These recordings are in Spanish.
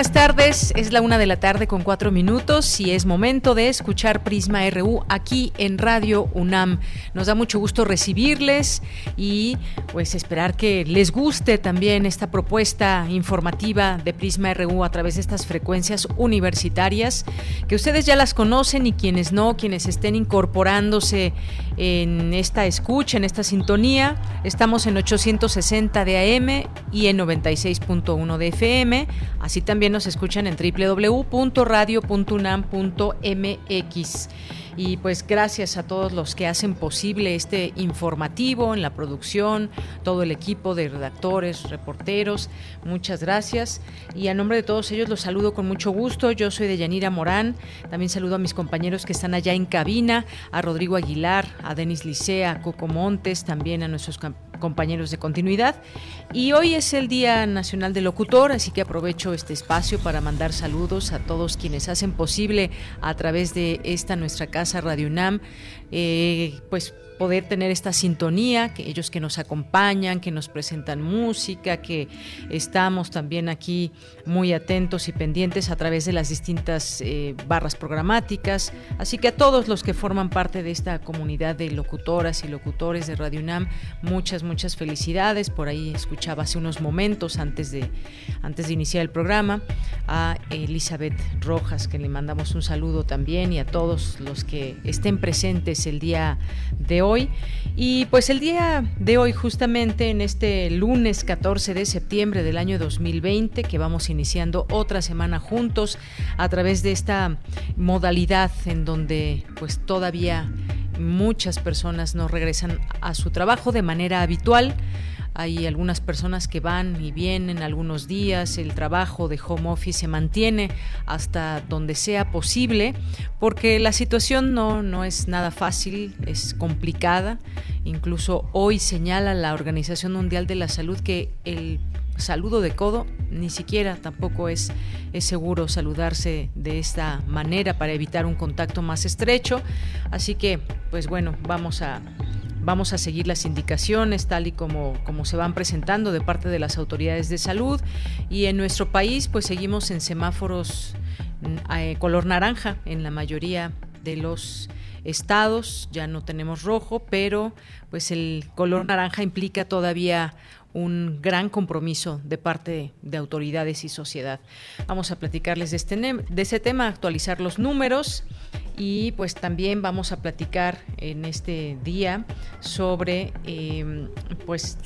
Buenas tardes, es la una de la tarde con cuatro minutos y es momento de escuchar Prisma RU aquí en Radio UNAM. Nos da mucho gusto recibirles y pues esperar que les guste también esta propuesta informativa de Prisma RU a través de estas frecuencias universitarias que ustedes ya las conocen y quienes no, quienes estén incorporándose en esta escucha, en esta sintonía. Estamos en 860 de AM y en 96.1 de FM. Así también nos escuchan en www.radio.unam.mx. Y pues gracias a todos los que hacen posible este informativo en la producción, todo el equipo de redactores, reporteros, muchas gracias. Y a nombre de todos ellos los saludo con mucho gusto. Yo soy de Yanira Morán. También saludo a mis compañeros que están allá en cabina, a Rodrigo Aguilar, a Denis Licea, a Coco Montes, también a nuestros de continuidad. Y hoy es el Día Nacional del Locutor, así que aprovecho este espacio para mandar saludos a todos quienes hacen posible a través de esta nuestra casa Radio UNAM, eh, pues poder tener esta sintonía, que ellos que nos acompañan, que nos presentan música, que estamos también aquí muy atentos y pendientes a través de las distintas eh, barras programáticas. Así que a todos los que forman parte de esta comunidad de locutoras y locutores de Radio UNAM, muchas, muchas felicidades. Por ahí escuchaba hace unos momentos antes de, antes de iniciar el programa a Elizabeth Rojas, que le mandamos un saludo también y a todos los que estén presentes el día de hoy Y pues el día de hoy, justamente en este lunes 14 de septiembre del año 2020, que vamos iniciando otra semana juntos a través de esta modalidad en donde pues todavía muchas personas no regresan a su trabajo de manera habitual. Hay algunas personas que van y vienen algunos días, el trabajo de home office se mantiene hasta donde sea posible, porque la situación no, no es nada fácil, es complicada. Incluso hoy señala la Organización Mundial de la Salud que el saludo de codo ni siquiera tampoco es, es seguro saludarse de esta manera para evitar un contacto más estrecho. Así que, pues bueno, vamos a Vamos a seguir las indicaciones tal y como, como se van presentando de parte de las autoridades de salud. Y en nuestro país pues seguimos en semáforos mm, eh, color naranja en la mayoría de los estados, ya no tenemos rojo, pero pues el color naranja implica todavía un gran compromiso de parte de autoridades y sociedad. Vamos a platicarles de, este, ese tema, actualizar los números y pues también vamos a platicar en este día sobre em, pues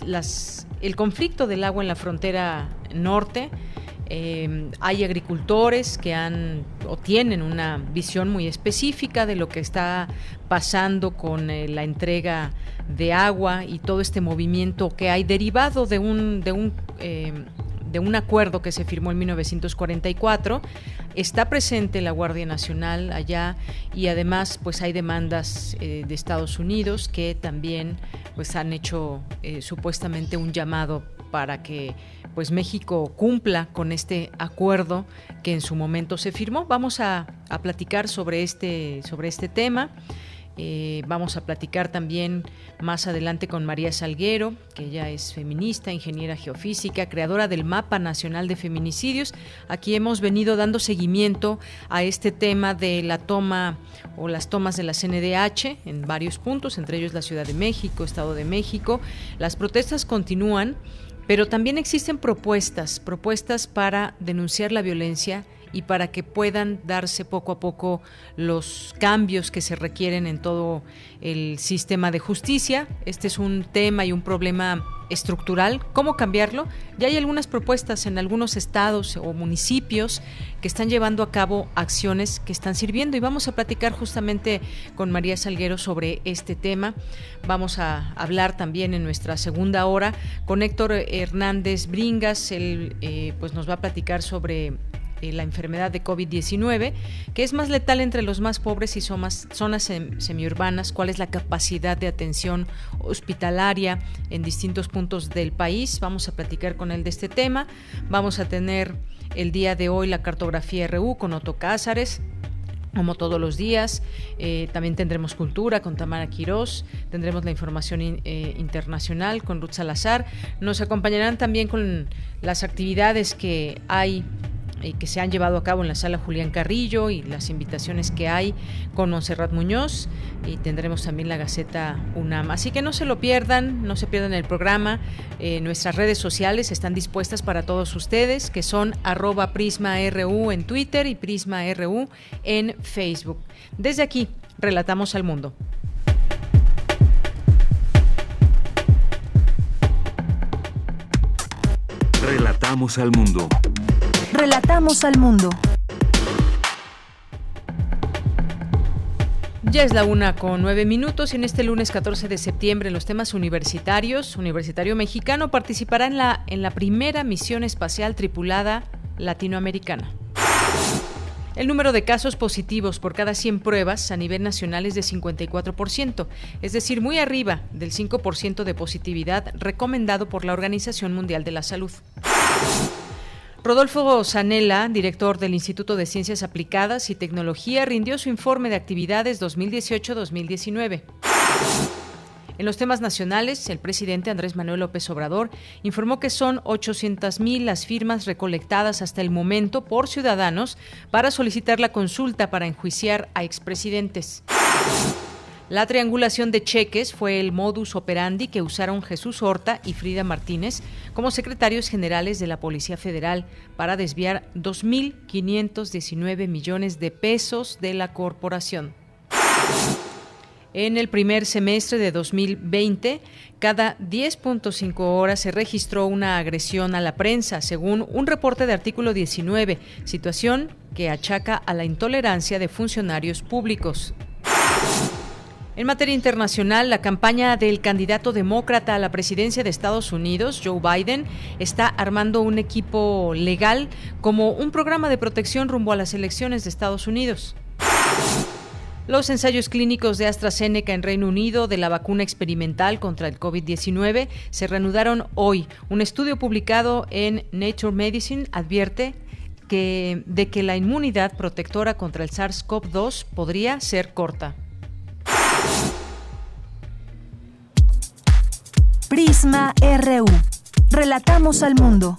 el conflicto del agua en la frontera norte em, hay agricultores que han o tienen una visión muy específica de lo que está pasando con eh, la entrega de agua y todo este movimiento que hay derivado de un, de un em, de un acuerdo que se firmó en 1944. Está presente la Guardia Nacional allá y además pues hay demandas eh, de Estados Unidos que también pues han hecho eh, supuestamente un llamado para que pues México cumpla con este acuerdo que en su momento se firmó. Vamos a, a platicar sobre este, sobre este tema. Eh, vamos a platicar también más adelante con María Salguero, que ella es feminista, ingeniera geofísica, creadora del Mapa Nacional de Feminicidios. Aquí hemos venido dando seguimiento a este tema de la toma o las tomas de la CNDH en varios puntos, entre ellos la Ciudad de México, Estado de México. Las protestas continúan, pero también existen propuestas, propuestas para denunciar la violencia y para que puedan darse poco a poco los cambios que se requieren en todo el sistema de justicia. Este es un tema y un problema estructural. ¿Cómo cambiarlo? Ya hay algunas propuestas en algunos estados o municipios que están llevando a cabo acciones que están sirviendo y vamos a platicar justamente con María Salguero sobre este tema. Vamos a hablar también en nuestra segunda hora con Héctor Hernández Bringas. Él eh, pues nos va a platicar sobre la enfermedad de COVID-19, que es más letal entre los más pobres y zonas, zonas semiurbanas, cuál es la capacidad de atención hospitalaria en distintos puntos del país. Vamos a platicar con él de este tema. Vamos a tener el día de hoy la cartografía RU con Otto Cázares como todos los días. Eh, también tendremos cultura con Tamara Quirós, tendremos la información eh, internacional con Ruth Salazar. Nos acompañarán también con las actividades que hay que se han llevado a cabo en la sala Julián Carrillo y las invitaciones que hay con Monserrat Muñoz y tendremos también la Gaceta UNAM. Así que no se lo pierdan, no se pierdan el programa. Eh, nuestras redes sociales están dispuestas para todos ustedes, que son arroba PrismaRU en Twitter y PrismaRU en Facebook. Desde aquí, relatamos al mundo. Relatamos al mundo. Relatamos al mundo. Ya es la una con nueve minutos y en este lunes 14 de septiembre los temas universitarios, Universitario Mexicano participará en la, en la primera misión espacial tripulada latinoamericana. El número de casos positivos por cada 100 pruebas a nivel nacional es de 54%, es decir, muy arriba del 5% de positividad recomendado por la Organización Mundial de la Salud. Rodolfo Sanela, director del Instituto de Ciencias Aplicadas y Tecnología, rindió su informe de actividades 2018-2019. En los temas nacionales, el presidente Andrés Manuel López Obrador informó que son 800.000 las firmas recolectadas hasta el momento por ciudadanos para solicitar la consulta para enjuiciar a expresidentes. La triangulación de cheques fue el modus operandi que usaron Jesús Horta y Frida Martínez como secretarios generales de la Policía Federal para desviar 2.519 millones de pesos de la corporación. En el primer semestre de 2020, cada 10.5 horas se registró una agresión a la prensa, según un reporte de artículo 19, situación que achaca a la intolerancia de funcionarios públicos. En materia internacional, la campaña del candidato demócrata a la presidencia de Estados Unidos, Joe Biden, está armando un equipo legal como un programa de protección rumbo a las elecciones de Estados Unidos. Los ensayos clínicos de AstraZeneca en Reino Unido de la vacuna experimental contra el COVID-19 se reanudaron hoy. Un estudio publicado en Nature Medicine advierte que, de que la inmunidad protectora contra el SARS-CoV-2 podría ser corta. Prisma RU. Relatamos al mundo.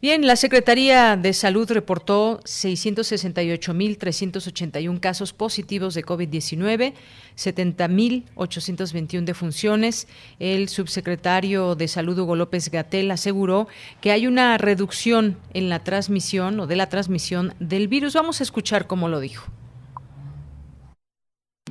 Bien, la Secretaría de Salud reportó 668.381 casos positivos de COVID-19, 70.821 defunciones. El subsecretario de Salud, Hugo López Gatel, aseguró que hay una reducción en la transmisión o de la transmisión del virus. Vamos a escuchar cómo lo dijo.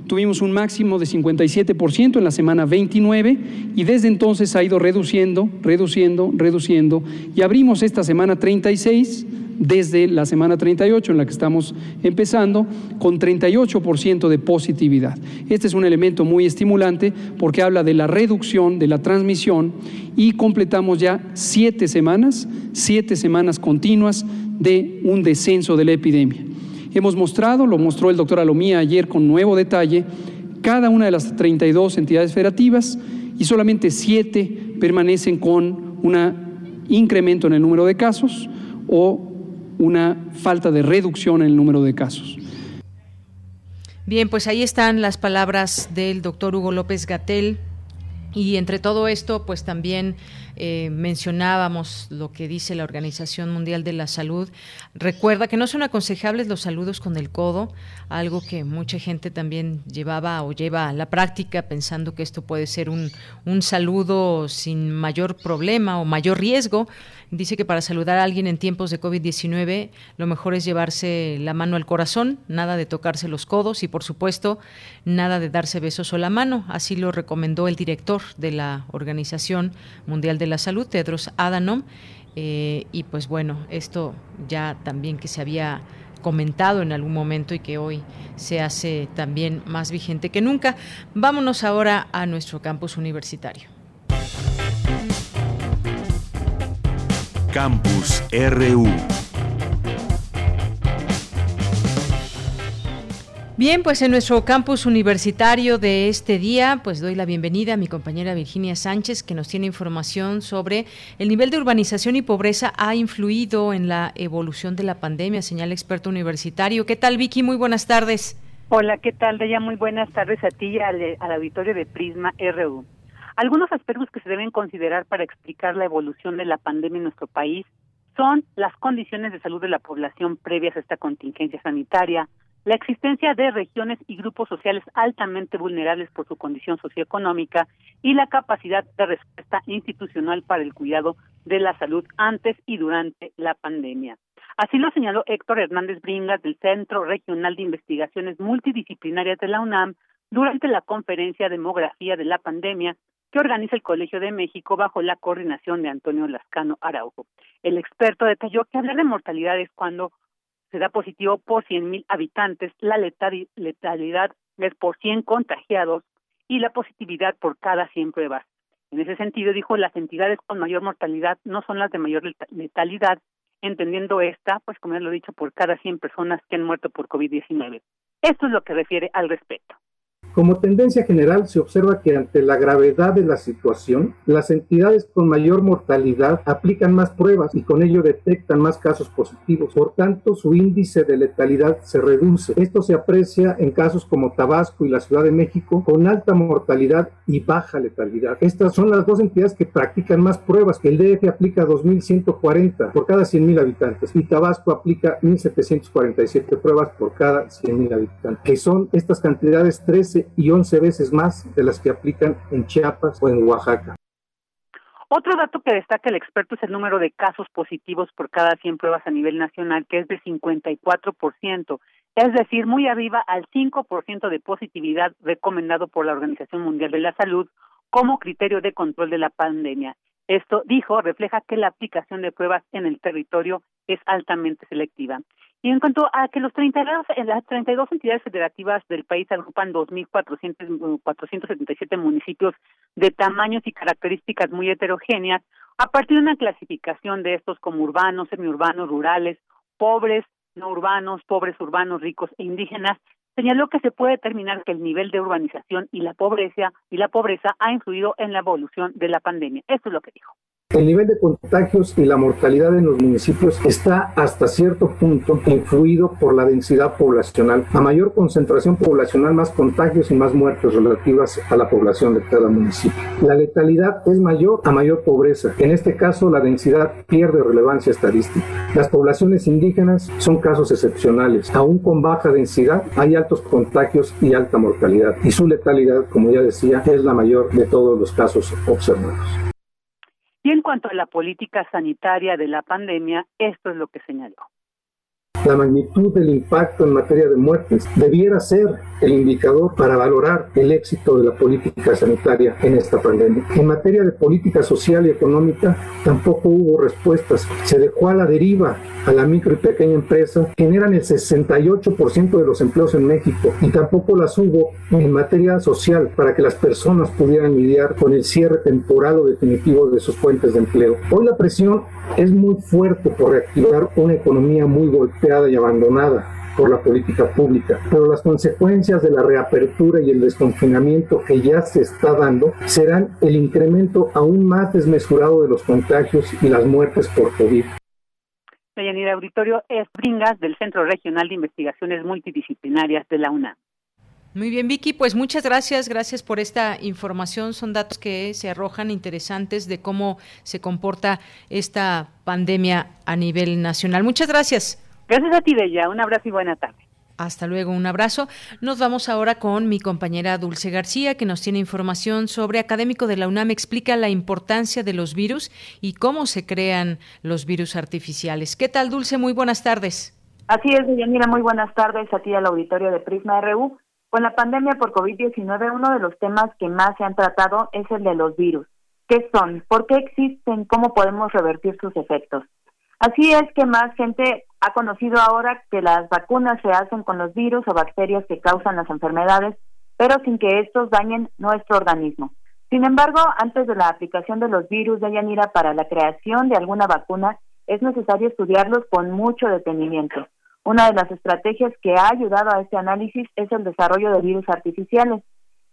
Tuvimos un máximo de 57% en la semana 29 y desde entonces ha ido reduciendo, reduciendo, reduciendo y abrimos esta semana 36 desde la semana 38 en la que estamos empezando con 38% de positividad. Este es un elemento muy estimulante porque habla de la reducción de la transmisión y completamos ya siete semanas, siete semanas continuas de un descenso de la epidemia. Hemos mostrado, lo mostró el doctor Alomía ayer con nuevo detalle, cada una de las 32 entidades federativas y solamente siete permanecen con un incremento en el número de casos o una falta de reducción en el número de casos. Bien, pues ahí están las palabras del doctor Hugo López Gatel, y entre todo esto, pues también eh, mencionábamos lo que dice la Organización Mundial de la Salud. Recuerda que no son aconsejables los saludos con el codo, algo que mucha gente también llevaba o lleva a la práctica pensando que esto puede ser un, un saludo sin mayor problema o mayor riesgo. Dice que para saludar a alguien en tiempos de COVID-19 lo mejor es llevarse la mano al corazón, nada de tocarse los codos y por supuesto nada de darse besos o la mano. Así lo recomendó el director de la Organización Mundial de la Salud, Tedros Adhanom. Eh, y pues bueno, esto ya también que se había comentado en algún momento y que hoy se hace también más vigente que nunca. Vámonos ahora a nuestro campus universitario. Campus RU. Bien, pues en nuestro campus universitario de este día, pues doy la bienvenida a mi compañera Virginia Sánchez, que nos tiene información sobre el nivel de urbanización y pobreza ha influido en la evolución de la pandemia, señala experto universitario. ¿Qué tal, Vicky? Muy buenas tardes. Hola, ¿qué tal, Deya? Muy buenas tardes a ti y al, al auditorio de Prisma RU. Algunos aspectos que se deben considerar para explicar la evolución de la pandemia en nuestro país son las condiciones de salud de la población previas a esta contingencia sanitaria, la existencia de regiones y grupos sociales altamente vulnerables por su condición socioeconómica y la capacidad de respuesta institucional para el cuidado de la salud antes y durante la pandemia. Así lo señaló Héctor Hernández Bringas del Centro Regional de Investigaciones Multidisciplinarias de la UNAM durante la conferencia Demografía de la Pandemia que organiza el Colegio de México bajo la coordinación de Antonio Lascano Araujo. El experto detalló que hablar de mortalidad es cuando se da positivo por 100.000 habitantes, la letalidad es por 100 contagiados y la positividad por cada 100 pruebas. En ese sentido, dijo, las entidades con mayor mortalidad no son las de mayor letalidad, entendiendo esta, pues como ya lo he dicho, por cada 100 personas que han muerto por COVID-19. Esto es lo que refiere al respecto. Como tendencia general, se observa que ante la gravedad de la situación, las entidades con mayor mortalidad aplican más pruebas y con ello detectan más casos positivos. Por tanto, su índice de letalidad se reduce. Esto se aprecia en casos como Tabasco y la Ciudad de México, con alta mortalidad y baja letalidad. Estas son las dos entidades que practican más pruebas. El DF aplica 2.140 por cada 100.000 habitantes y Tabasco aplica 1.747 pruebas por cada 100.000 habitantes, que son estas cantidades 13 y 11 veces más de las que aplican en Chiapas o en Oaxaca. Otro dato que destaca el experto es el número de casos positivos por cada 100 pruebas a nivel nacional, que es de 54%, es decir, muy arriba al 5% de positividad recomendado por la Organización Mundial de la Salud como criterio de control de la pandemia. Esto, dijo, refleja que la aplicación de pruebas en el territorio es altamente selectiva. Y en cuanto a que los 32, en las 32 entidades federativas del país agrupan 2.477 municipios de tamaños y características muy heterogéneas, a partir de una clasificación de estos como urbanos, semiurbanos, rurales, pobres, no urbanos, pobres urbanos, ricos e indígenas, señaló que se puede determinar que el nivel de urbanización y la pobreza y la pobreza ha influido en la evolución de la pandemia. Esto es lo que dijo. El nivel de contagios y la mortalidad en los municipios está hasta cierto punto influido por la densidad poblacional. A mayor concentración poblacional, más contagios y más muertes relativas a la población de cada municipio. La letalidad es mayor a mayor pobreza. En este caso, la densidad pierde relevancia estadística. Las poblaciones indígenas son casos excepcionales. Aún con baja densidad, hay altos contagios y alta mortalidad. Y su letalidad, como ya decía, es la mayor de todos los casos observados. Y en cuanto a la política sanitaria de la pandemia, esto es lo que señaló. La magnitud del impacto en materia de muertes debiera ser el indicador para valorar el éxito de la política sanitaria en esta pandemia. En materia de política social y económica tampoco hubo respuestas. Se dejó a la deriva a la micro y pequeña empresa, generan el 68% de los empleos en México y tampoco las hubo en materia social para que las personas pudieran lidiar con el cierre temporal o definitivo de sus fuentes de empleo. Hoy la presión es muy fuerte por reactivar una economía muy golpeada y abandonada por la política pública, pero las consecuencias de la reapertura y el desconfinamiento que ya se está dando serán el incremento aún más desmesurado de los contagios y las muertes por COVID. Auditorio es Bringas del Centro Regional de Investigaciones Multidisciplinarias de la UNAM. Muy bien, Vicky, pues muchas gracias, gracias por esta información. Son datos que se arrojan interesantes de cómo se comporta esta pandemia a nivel nacional. Muchas gracias. Gracias a ti, Bella. Un abrazo y buena tarde. Hasta luego, un abrazo. Nos vamos ahora con mi compañera Dulce García, que nos tiene información sobre Académico de la UNAM explica la importancia de los virus y cómo se crean los virus artificiales. ¿Qué tal, Dulce? Muy buenas tardes. Así es, Mira, muy buenas tardes a ti al auditorio de Prisma RU. Con la pandemia por COVID-19, uno de los temas que más se han tratado es el de los virus. ¿Qué son? ¿Por qué existen? ¿Cómo podemos revertir sus efectos? Así es que más gente ha conocido ahora que las vacunas se hacen con los virus o bacterias que causan las enfermedades, pero sin que estos dañen nuestro organismo. Sin embargo, antes de la aplicación de los virus de Yanira para la creación de alguna vacuna, es necesario estudiarlos con mucho detenimiento. Una de las estrategias que ha ayudado a este análisis es el desarrollo de virus artificiales.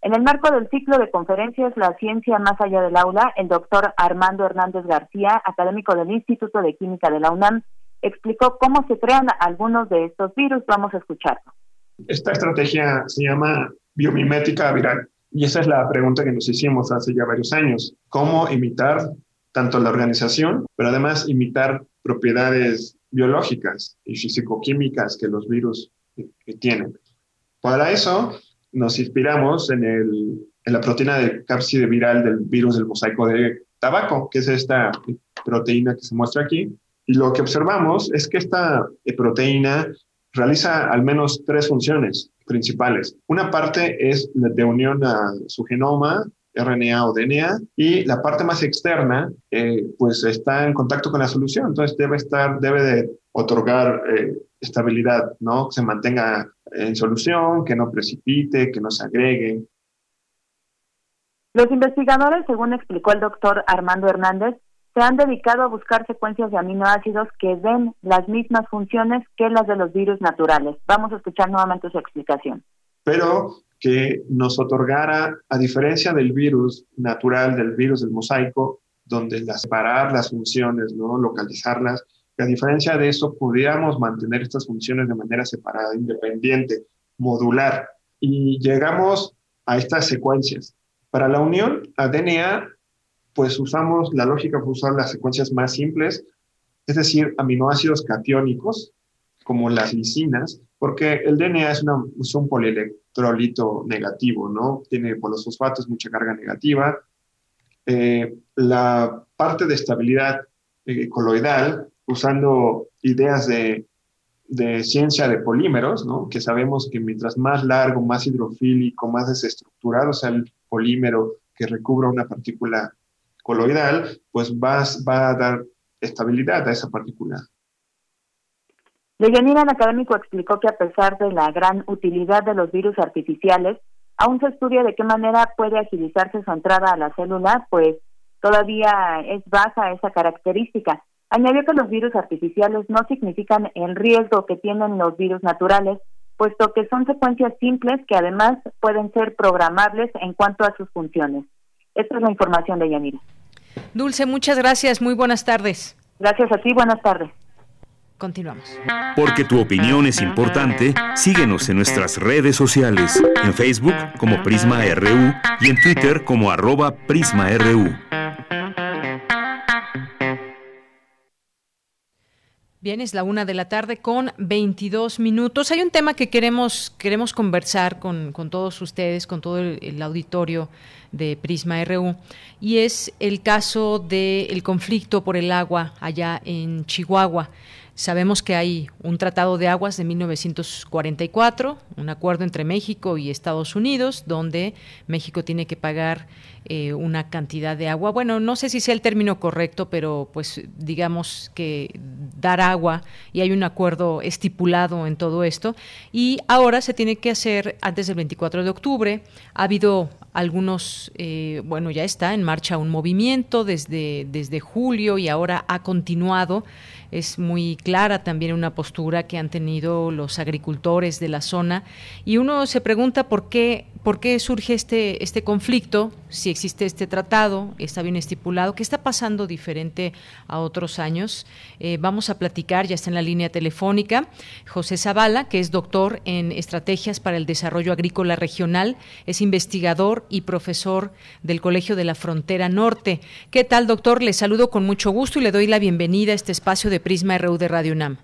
En el marco del ciclo de conferencias La ciencia más allá del aula, el doctor Armando Hernández García, académico del Instituto de Química de la UNAM, explicó cómo se crean algunos de estos virus. Vamos a escucharlo. Esta estrategia se llama biomimética viral y esa es la pregunta que nos hicimos hace ya varios años. ¿Cómo imitar tanto la organización, pero además imitar propiedades biológicas y físico-químicas que los virus tienen? Para eso nos inspiramos en, el, en la proteína de cápside viral del virus del mosaico de tabaco, que es esta proteína que se muestra aquí. Y lo que observamos es que esta proteína realiza al menos tres funciones principales. Una parte es de unión a su genoma, RNA o DNA, y la parte más externa, eh, pues está en contacto con la solución, entonces debe estar, debe de otorgar eh, estabilidad, ¿no? Que se mantenga en solución, que no precipite, que no se agregue. Los investigadores, según explicó el doctor Armando Hernández, se han dedicado a buscar secuencias de aminoácidos que den las mismas funciones que las de los virus naturales. Vamos a escuchar nuevamente su explicación. Pero que nos otorgara, a diferencia del virus natural, del virus del mosaico, donde separar las funciones, ¿no? localizarlas, que a diferencia de eso pudiéramos mantener estas funciones de manera separada, independiente, modular. Y llegamos a estas secuencias. Para la unión a DNA, pues usamos la lógica de usar las secuencias más simples, es decir, aminoácidos catiónicos, como las lisinas, porque el DNA es, una, es un polielectrolito negativo, ¿no? Tiene por los fosfatos mucha carga negativa. Eh, la parte de estabilidad eh, coloidal usando ideas de, ciencia de polímeros, ¿no? que sabemos que mientras más largo, más hidrofílico, más desestructurado sea el polímero que recubra una partícula coloidal, pues va, a dar estabilidad a esa partícula. Deyanira, el académico, explicó que a pesar de la gran utilidad de los virus artificiales, aún se estudia de qué manera puede agilizarse su entrada a la célula, pues todavía es baja esa característica. Añadió que los virus artificiales no significan el riesgo que tienen los virus naturales, puesto que son secuencias simples que además pueden ser programables en cuanto a sus funciones. Esta es la información de Yanira. Dulce, muchas gracias. Muy buenas tardes. Gracias a ti. Buenas tardes. Continuamos. Porque tu opinión es importante, síguenos en nuestras redes sociales, en Facebook como Prisma RU y en Twitter como arroba PrismaRU. Bien, es la una de la tarde con 22 minutos. Hay un tema que queremos, queremos conversar con, todos ustedes, con todo el, auditorio de Prisma RU, y es el caso del conflicto por el agua allá en Chihuahua. Sabemos que hay un tratado de aguas de 1944, un acuerdo entre México y Estados Unidos, donde México tiene que pagar eh, una cantidad de agua. Bueno, no sé si sea el término correcto, pero pues digamos que dar agua y hay un acuerdo estipulado en todo esto. Y ahora se tiene que hacer antes del 24 de octubre. Ha habido algunos, eh, bueno, ya está en marcha un movimiento desde, desde julio y ahora ha continuado es muy clara también una postura que han tenido los agricultores de la zona. Y uno se pregunta por qué por qué surge este este conflicto, si existe este tratado, está bien estipulado, qué está pasando diferente a otros años. Eh, vamos a platicar, ya está en la línea telefónica, José Zavala, que es doctor en estrategias para el desarrollo agrícola regional, es investigador y profesor del Colegio de la Frontera Norte. ¿Qué tal, doctor? Le saludo con mucho gusto y le doy la bienvenida a este espacio de Prisma RU de Radio UNAM.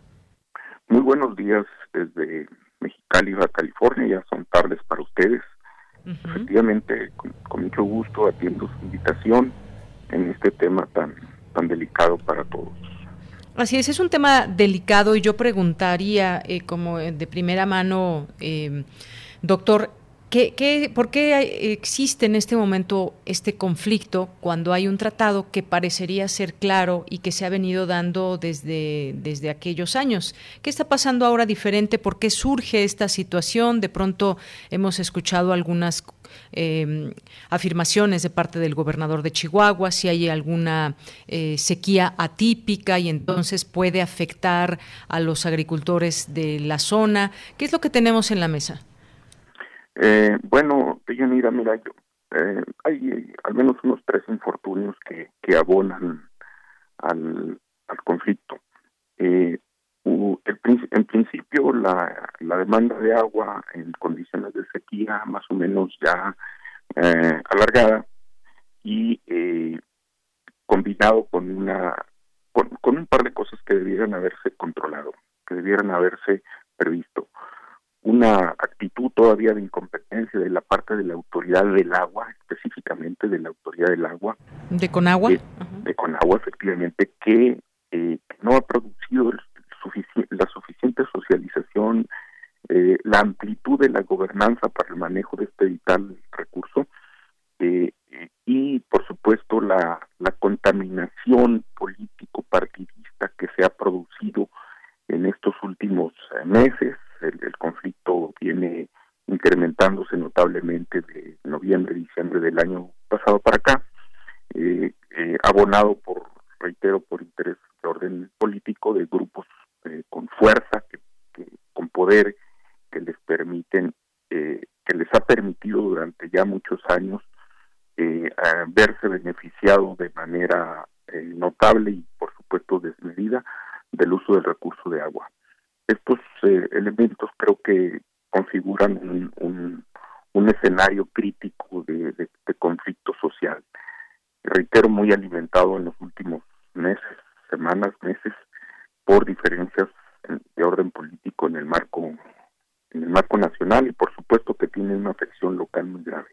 Muy buenos días desde Mexicali, California, ya son tardes para ustedes. Efectivamente, con, mucho gusto atiendo su invitación en este tema tan, tan delicado para todos. Así es, es un tema delicado y yo preguntaría eh, como de primera mano, eh, doctor, ¿Qué, por qué existe en este momento este conflicto cuando hay un tratado que parecería ser claro y que se ha venido dando desde, desde aquellos años? ¿Qué está pasando ahora diferente? ¿Por qué surge esta situación? De pronto hemos escuchado algunas em, afirmaciones de parte del gobernador de Chihuahua, si hay alguna eh, sequía atípica y entonces puede afectar a los agricultores de la zona. ¿Qué es lo que tenemos en la mesa? Eh, bueno, Deyanira, mira, yo, eh, hay al menos unos tres infortunios que, abonan al, conflicto. Eh, en principio, la, la demanda de agua en condiciones de sequía más o menos ya eh, alargada y eh, combinado con una con un par de cosas que debieran haberse controlado, que debieran haberse previsto una actitud todavía de incompetencia de la parte de la autoridad del agua, específicamente de la autoridad del agua. ¿De Conagua? de Conagua, efectivamente, que eh, no ha producido la suficiente socialización, eh, la amplitud de la gobernanza para el manejo de este vital recurso eh, y, por supuesto, la, la contaminación político-partidista que se ha producido en estos últimos meses el, conflicto viene incrementándose notablemente de noviembre, diciembre del año pasado para acá, eh, eh, abonado por, reitero, por interés de orden político de grupos eh, con fuerza, que, con poder, que les permiten, que les ha permitido durante ya muchos años verse beneficiado de manera notable y, por supuesto, desmedida del uso del recurso de agua estos eh, elementos creo que configuran un, un, escenario crítico de, de, conflicto social. Reitero, muy alimentado en los últimos meses, semanas, meses, por diferencias de orden político en el marco en el marco nacional y por supuesto que tiene una afección local muy grave.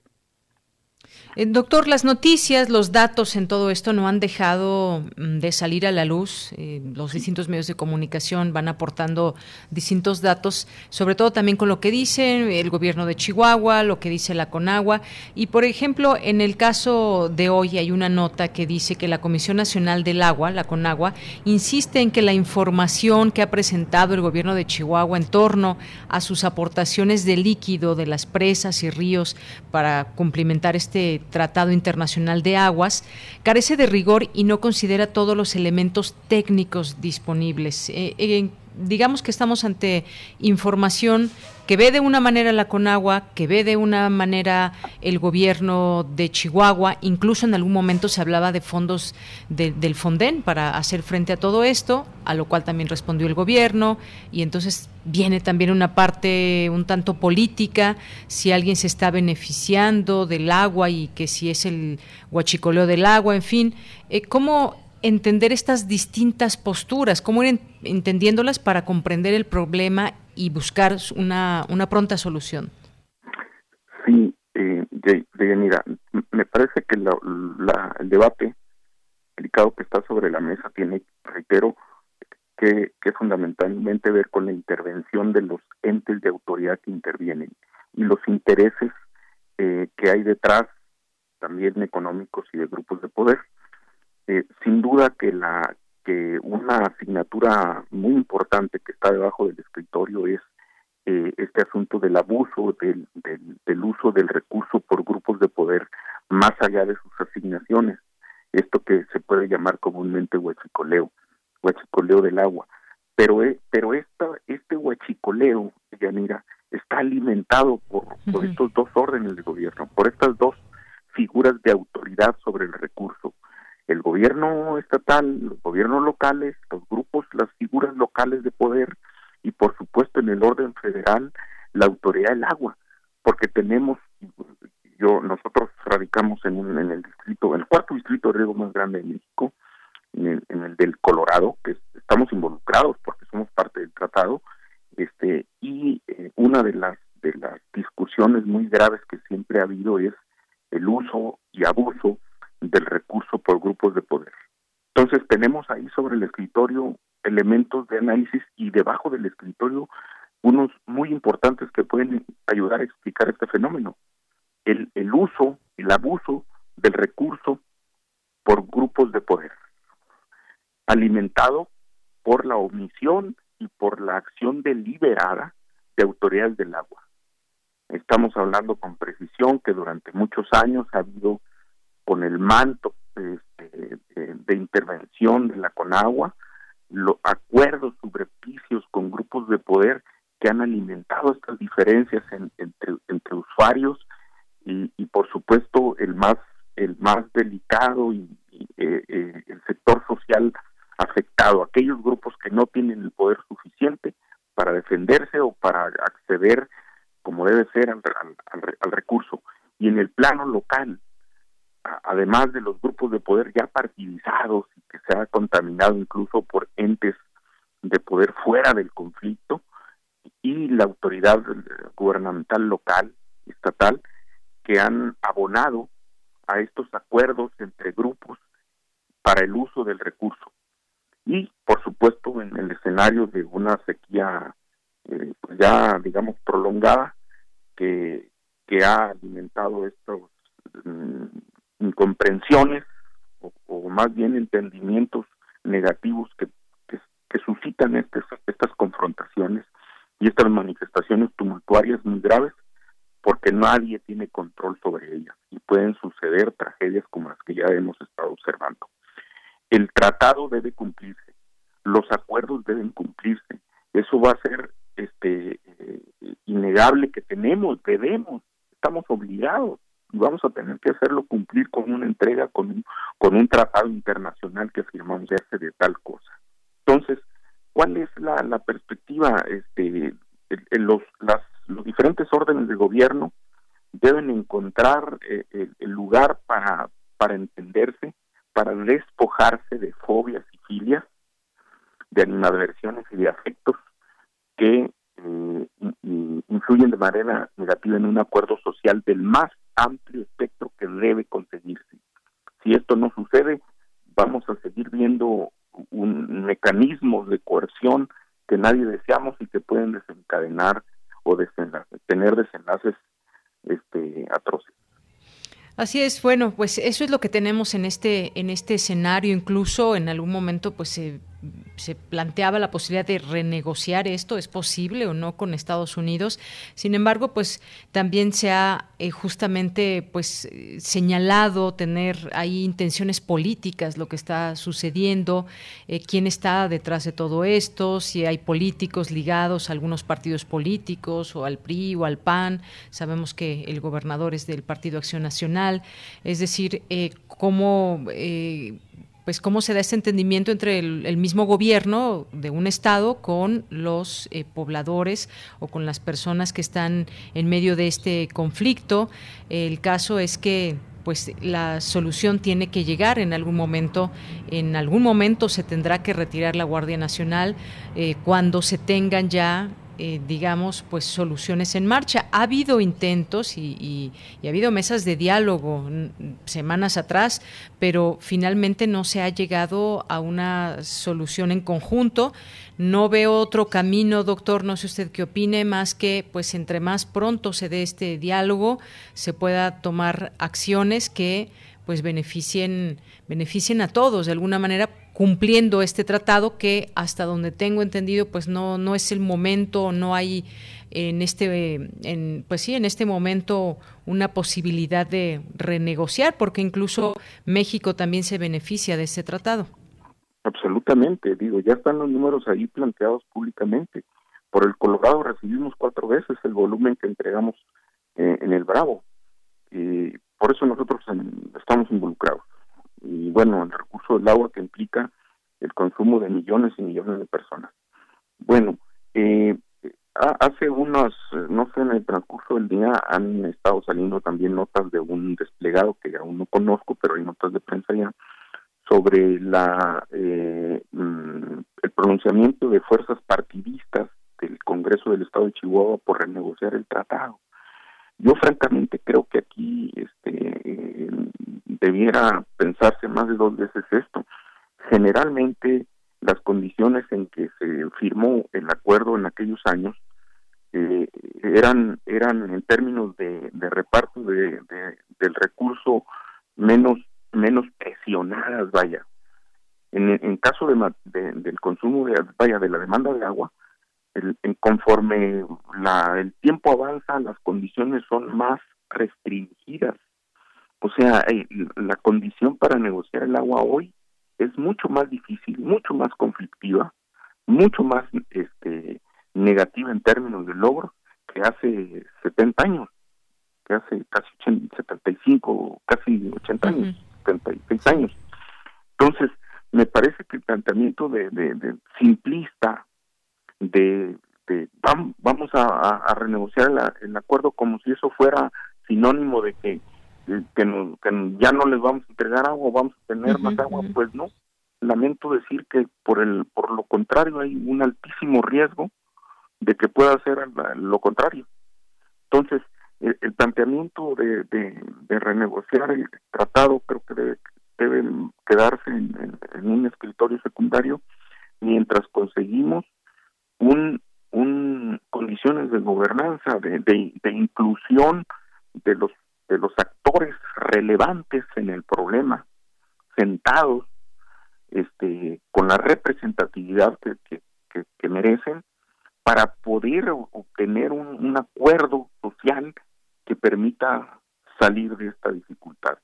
Eh, doctor, las noticias, los datos en todo esto no han dejado mm, de salir a la luz. Eh, los distintos medios de comunicación van aportando distintos datos, sobre todo también con lo que dice el gobierno de Chihuahua, lo que dice la Conagua. Y, por ejemplo, en el caso de hoy hay una nota que dice que la Comisión Nacional del Agua, la Conagua, insiste en que la información que ha presentado el gobierno de Chihuahua en torno a sus aportaciones de líquido de las presas y ríos para cumplimentar este este Tratado Internacional de Aguas, carece de rigor y no considera todos los elementos técnicos disponibles. Eh, digamos que estamos ante información que ve de una manera la Conagua, que ve de una manera el gobierno de Chihuahua, incluso en algún momento se hablaba de fondos del Fonden para hacer frente a todo esto, a lo cual también respondió el gobierno, y entonces viene también una parte un tanto política, si alguien se está beneficiando del agua y que si es el huachicoleo del agua, en fin, eh, ¿cómo entender estas distintas posturas, cómo ir entendiéndolas para comprender el problema y buscar una, una pronta solución. Sí, eh, de, mira, me parece que la, el debate delicado que está sobre la mesa tiene, reitero, que, que fundamentalmente ver con la intervención de los entes de autoridad que intervienen y los intereses eh, que hay detrás, también económicos y de grupos de poder. Eh, sin duda que la que una asignatura muy importante que está debajo del escritorio es eh, este asunto del abuso del, del, uso del recurso por grupos de poder más allá de sus asignaciones, esto que se puede llamar comúnmente huachicoleo, huachicoleo del agua. Pero, eh, pero esta, este huachicoleo, Yanira, está alimentado por, por estos dos órdenes de gobierno, por estas dos figuras de autoridad sobre el recurso. El gobierno estatal, los gobiernos locales, los grupos, las figuras locales de poder y por supuesto en el orden federal la autoridad del agua, porque tenemos yo nosotros radicamos en, en el distrito, el cuarto distrito de riego más grande de México, en el, en el del Colorado, que estamos involucrados porque somos parte del tratado, este y eh, una de las de las discusiones muy graves que siempre ha habido es el uso y abuso del recurso por grupos de poder. Entonces tenemos ahí sobre el escritorio elementos de análisis y debajo del escritorio unos muy importantes que pueden ayudar a explicar este fenómeno. El, el uso, el abuso del recurso por grupos de poder, alimentado por la omisión y por la acción deliberada de autoridades del agua. Estamos hablando con precisión que durante muchos años ha habido con el manto este, de, intervención de la Conagua, los acuerdos subrepticios con grupos de poder que han alimentado estas diferencias entre, entre usuarios y, por supuesto el más el más delicado y, eh, eh, el sector social afectado, aquellos grupos que no tienen el poder suficiente para defenderse o para acceder como debe ser al, recurso. Y en el plano local, además de los grupos de poder ya partidizados y que se ha contaminado incluso por entes de poder fuera del conflicto, y la autoridad gubernamental local, estatal, que han abonado a estos acuerdos entre grupos para el uso del recurso. Y, por supuesto, en el escenario de una sequía eh, pues ya digamos prolongada que, que ha alimentado estas mm, incomprensiones o, más bien entendimientos negativos que, que, suscitan estas, estas confrontaciones y estas manifestaciones tumultuarias muy graves porque nadie tiene control sobre ellas y pueden suceder tragedias como las que ya hemos estado observando. El tratado debe cumplirse, los acuerdos deben cumplirse. Eso va a ser este eh, innegable que tenemos, debemos, estamos obligados vamos a tener que hacerlo cumplir con una entrega, con un, con un tratado internacional que firmamos hace de tal cosa. Entonces, ¿cuál es la, la perspectiva? Este, los, las, los diferentes órdenes de gobierno deben encontrar eh, el, lugar para, para entenderse, para despojarse de fobias y filias, de animadversiones y de afectos, que eh, influyen de manera negativa en un acuerdo social del más amplio espectro que debe conseguirse. Si esto no sucede, vamos a seguir viendo un mecanismo de coerción que nadie deseamos y que pueden desencadenar o tener desenlaces este, atroces. Así es, bueno, pues eso es lo que tenemos en este en este escenario. Incluso en algún momento, pues se se planteaba la posibilidad de renegociar esto, es posible o no con Estados Unidos. Sin embargo, pues también se ha eh, justamente pues señalado tener ahí intenciones políticas, lo que está sucediendo, eh, quién está detrás de todo esto, si hay políticos ligados a algunos partidos políticos o al PRI o al PAN. Sabemos que el gobernador es del Partido Acción Nacional, es decir, eh, cómo pues cómo se da ese entendimiento entre el, mismo gobierno de un estado con los eh, pobladores o con las personas que están en medio de este conflicto. El caso es que pues la solución tiene que llegar en algún momento. En algún momento se tendrá que retirar la Guardia Nacional eh, cuando se tengan ya eh, digamos, pues soluciones en marcha. Ha habido intentos y, ha habido mesas de diálogo semanas atrás, pero finalmente no se ha llegado a una solución en conjunto. No veo otro camino, doctor, no sé usted qué opine, más que pues entre más pronto se dé este diálogo, se pueda tomar acciones que pues beneficien, beneficien a todos de alguna manera cumpliendo este tratado que hasta donde tengo entendido pues no no es el momento no hay en este en, pues sí en este momento una posibilidad de renegociar porque incluso México también se beneficia de este tratado. Absolutamente digo ya están los números ahí planteados públicamente. Por el Colorado recibimos cuatro veces el volumen que entregamos eh, en el Bravo. Y por eso nosotros estamos involucrados y bueno el recurso del agua que implica el consumo de millones y millones de personas bueno eh, hace unos, no sé, en el transcurso del día han estado saliendo también notas de un desplegado que aún no conozco, pero hay notas de prensa ya sobre la eh, mm, el pronunciamiento de fuerzas partidistas del Congreso del Estado de Chihuahua por renegociar el tratado. Yo francamente creo que aquí este debiera pensarse más de dos veces esto. Generalmente las condiciones en que se firmó el acuerdo en aquellos años eh, eran eran en términos de, reparto de, del recurso menos menos presionadas vaya en, caso de, del consumo de vaya de la demanda de agua el, conforme la, el tiempo avanza las condiciones son más restringidas o sea eh, la condición para negociar el agua hoy es mucho más difícil, mucho más conflictiva, mucho más este, negativa en términos de logro que hace 70 años, que hace casi 75, casi 80 años, 76 años. Entonces, me parece que el planteamiento de, de, simplista de, de vamos a, renegociar el acuerdo como si eso fuera sinónimo de que que, que ya no les vamos a entregar agua, vamos a tener más agua, pues no. Lamento decir que por el por lo contrario hay un altísimo riesgo de que pueda ser lo contrario. Entonces, el, planteamiento de, de, renegociar el tratado creo que debe, debe quedarse en, un escritorio secundario mientras conseguimos un, un condiciones de gobernanza, de, de inclusión de los de los actores relevantes en el problema, sentados, este, con la representatividad que, que, merecen, para poder obtener un, acuerdo social que permita salir de esta dificultad.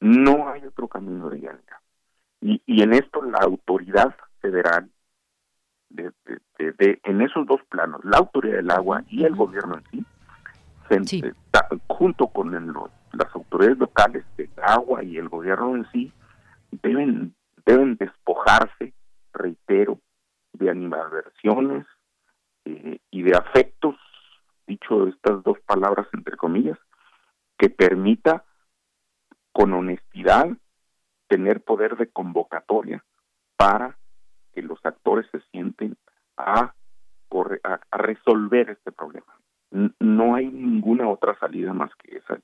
No hay otro camino de llanura. Y, y en esto la autoridad federal, de, de, en esos dos planos, la autoridad del agua y el gobierno en sí, junto con las autoridades locales del agua y el gobierno en sí, deben, deben despojarse, reitero, de animadversiones eh, y de afectos, dicho estas dos palabras entre comillas, que permita con honestidad tener poder de convocatoria para que los actores se sienten a, a resolver este problema no hay ninguna otra salida más que esa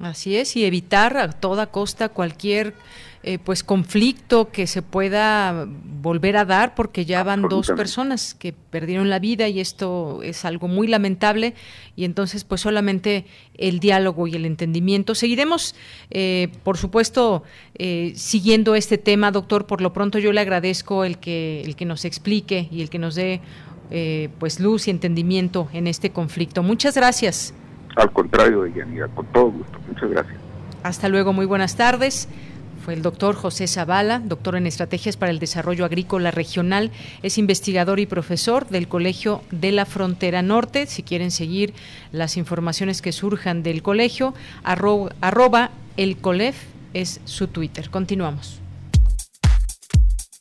Así es, y evitar a toda costa cualquier eh, pues conflicto que se pueda volver a dar, porque ya van dos personas que perdieron la vida y esto es algo muy lamentable. Y entonces, pues solamente el diálogo y el entendimiento. Seguiremos, eh, por supuesto, eh, siguiendo este tema, doctor. Por lo pronto, yo le agradezco el que el que nos explique y el que nos dé eh, pues luz y entendimiento en este conflicto. Muchas gracias. Al contrario, Yanira, con todo gusto. Muchas gracias. Hasta luego, muy buenas tardes. Fue el doctor José Zavala, doctor en Estrategias para el Desarrollo Agrícola Regional, es investigador y profesor del Colegio de la Frontera Norte. Si quieren seguir las informaciones que surjan del colegio, arroba, arroba el COLEF es su Twitter. Continuamos.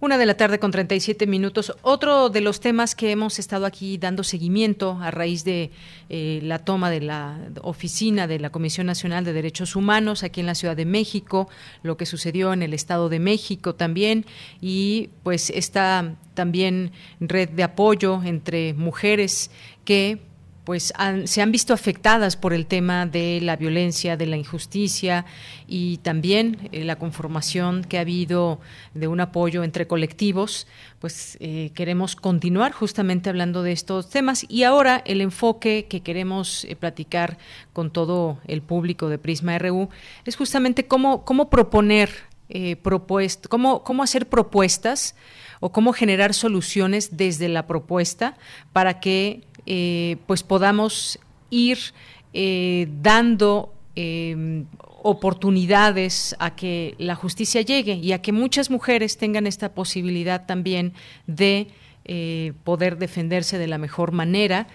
Una de la tarde con 37 minutos. Otro de los temas que hemos estado aquí dando seguimiento a raíz de eh, la toma de la oficina de la Comisión Nacional de Derechos Humanos aquí en la Ciudad de México, lo que sucedió en el Estado de México también y pues esta también red de apoyo entre mujeres que pues se han visto afectadas por el tema de la violencia, de la injusticia y también eh, la conformación que ha habido de un apoyo entre colectivos, pues eh, queremos continuar justamente hablando de estos temas. Y ahora el enfoque que queremos eh, platicar con todo el público de Prisma RU es justamente cómo, cómo proponer cómo, cómo hacer propuestas o cómo generar soluciones desde la propuesta para que eh, pues podamos ir eh, dando em, oportunidades a que la justicia llegue y a que muchas mujeres tengan esta posibilidad también de eh, poder defenderse de la mejor manera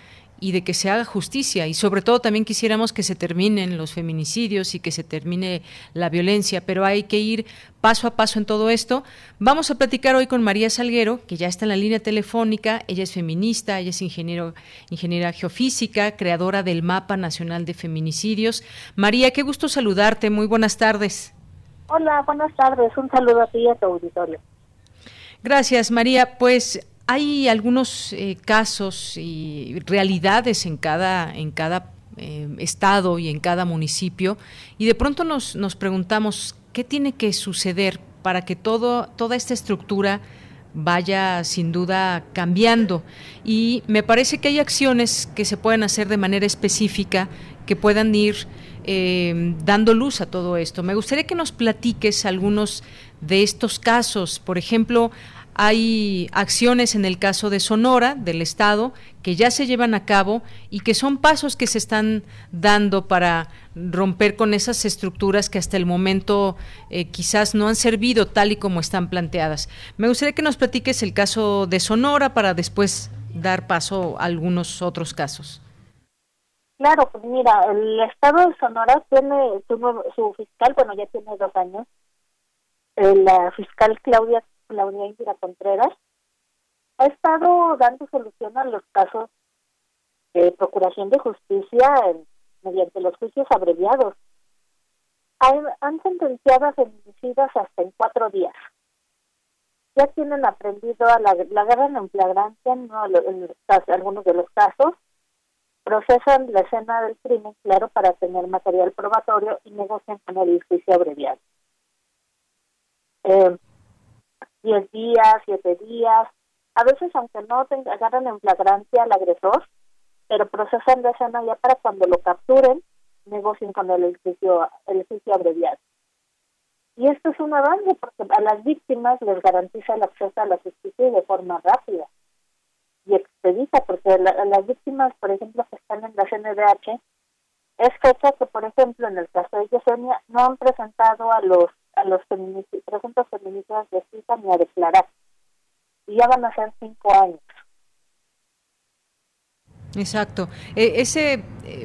y de que se haga justicia y sobre todo también quisiéramos que se terminen los feminicidios y que se termine la violencia, pero hay que ir paso a paso en todo esto. Vamos a platicar hoy con María Salguero, que ya está en la línea telefónica, ella es feminista, ella es ingeniero, ingeniera geofísica, creadora del Mapa Nacional de Feminicidios. María, qué gusto saludarte, muy buenas tardes. Hola, buenas tardes, un saludo a ti y a tu auditorio. Gracias, María. Pues hay algunos eh, casos y realidades en cada, en cada eh, estado y en cada municipio y de pronto nos, nos preguntamos qué tiene que suceder para que todo, toda esta estructura vaya sin duda cambiando. Y me parece que hay acciones que se pueden hacer de manera específica que puedan ir eh, dando luz a todo esto. Me gustaría que nos platiques algunos de estos casos. Por ejemplo, hay acciones en el caso de Sonora, del Estado, que ya se llevan a cabo y que son pasos que se están dando para romper con esas estructuras que hasta el momento eh, quizás no han servido tal y como están planteadas. Me gustaría que nos platiques el caso de Sonora para después dar paso a algunos otros casos. Claro, pues mira, el Estado de Sonora tiene su, su fiscal, bueno, ya tiene dos años, la fiscal Claudia la Unión Indira Contreras, ha estado dando solución a los casos de procuración de justicia mediante los juicios abreviados. Han, sentenciado a feminicidas hasta en cuatro días. Ya tienen aprendido a la, la guerra en flagrancia en, algunos de los casos, procesan la escena del crimen, claro, para tener material probatorio y negocian con el juicio abreviado. Eh, 10 días, 7 días. A veces, aunque no tengan, agarran en flagrancia al agresor, pero procesan la escena ya para cuando lo capturen, negocien con el edificio, el edificio abreviado. Y esto es un avance porque a las víctimas les garantiza el acceso a la justicia de forma rápida y expedita, porque las víctimas, por ejemplo, que están en la CNDH, es fecha que, por ejemplo, en el caso de Yesenia, no han presentado a los a los presuntos feministas de cita ni a declarar. Y ya van a ser cinco años. Exacto. E, ese,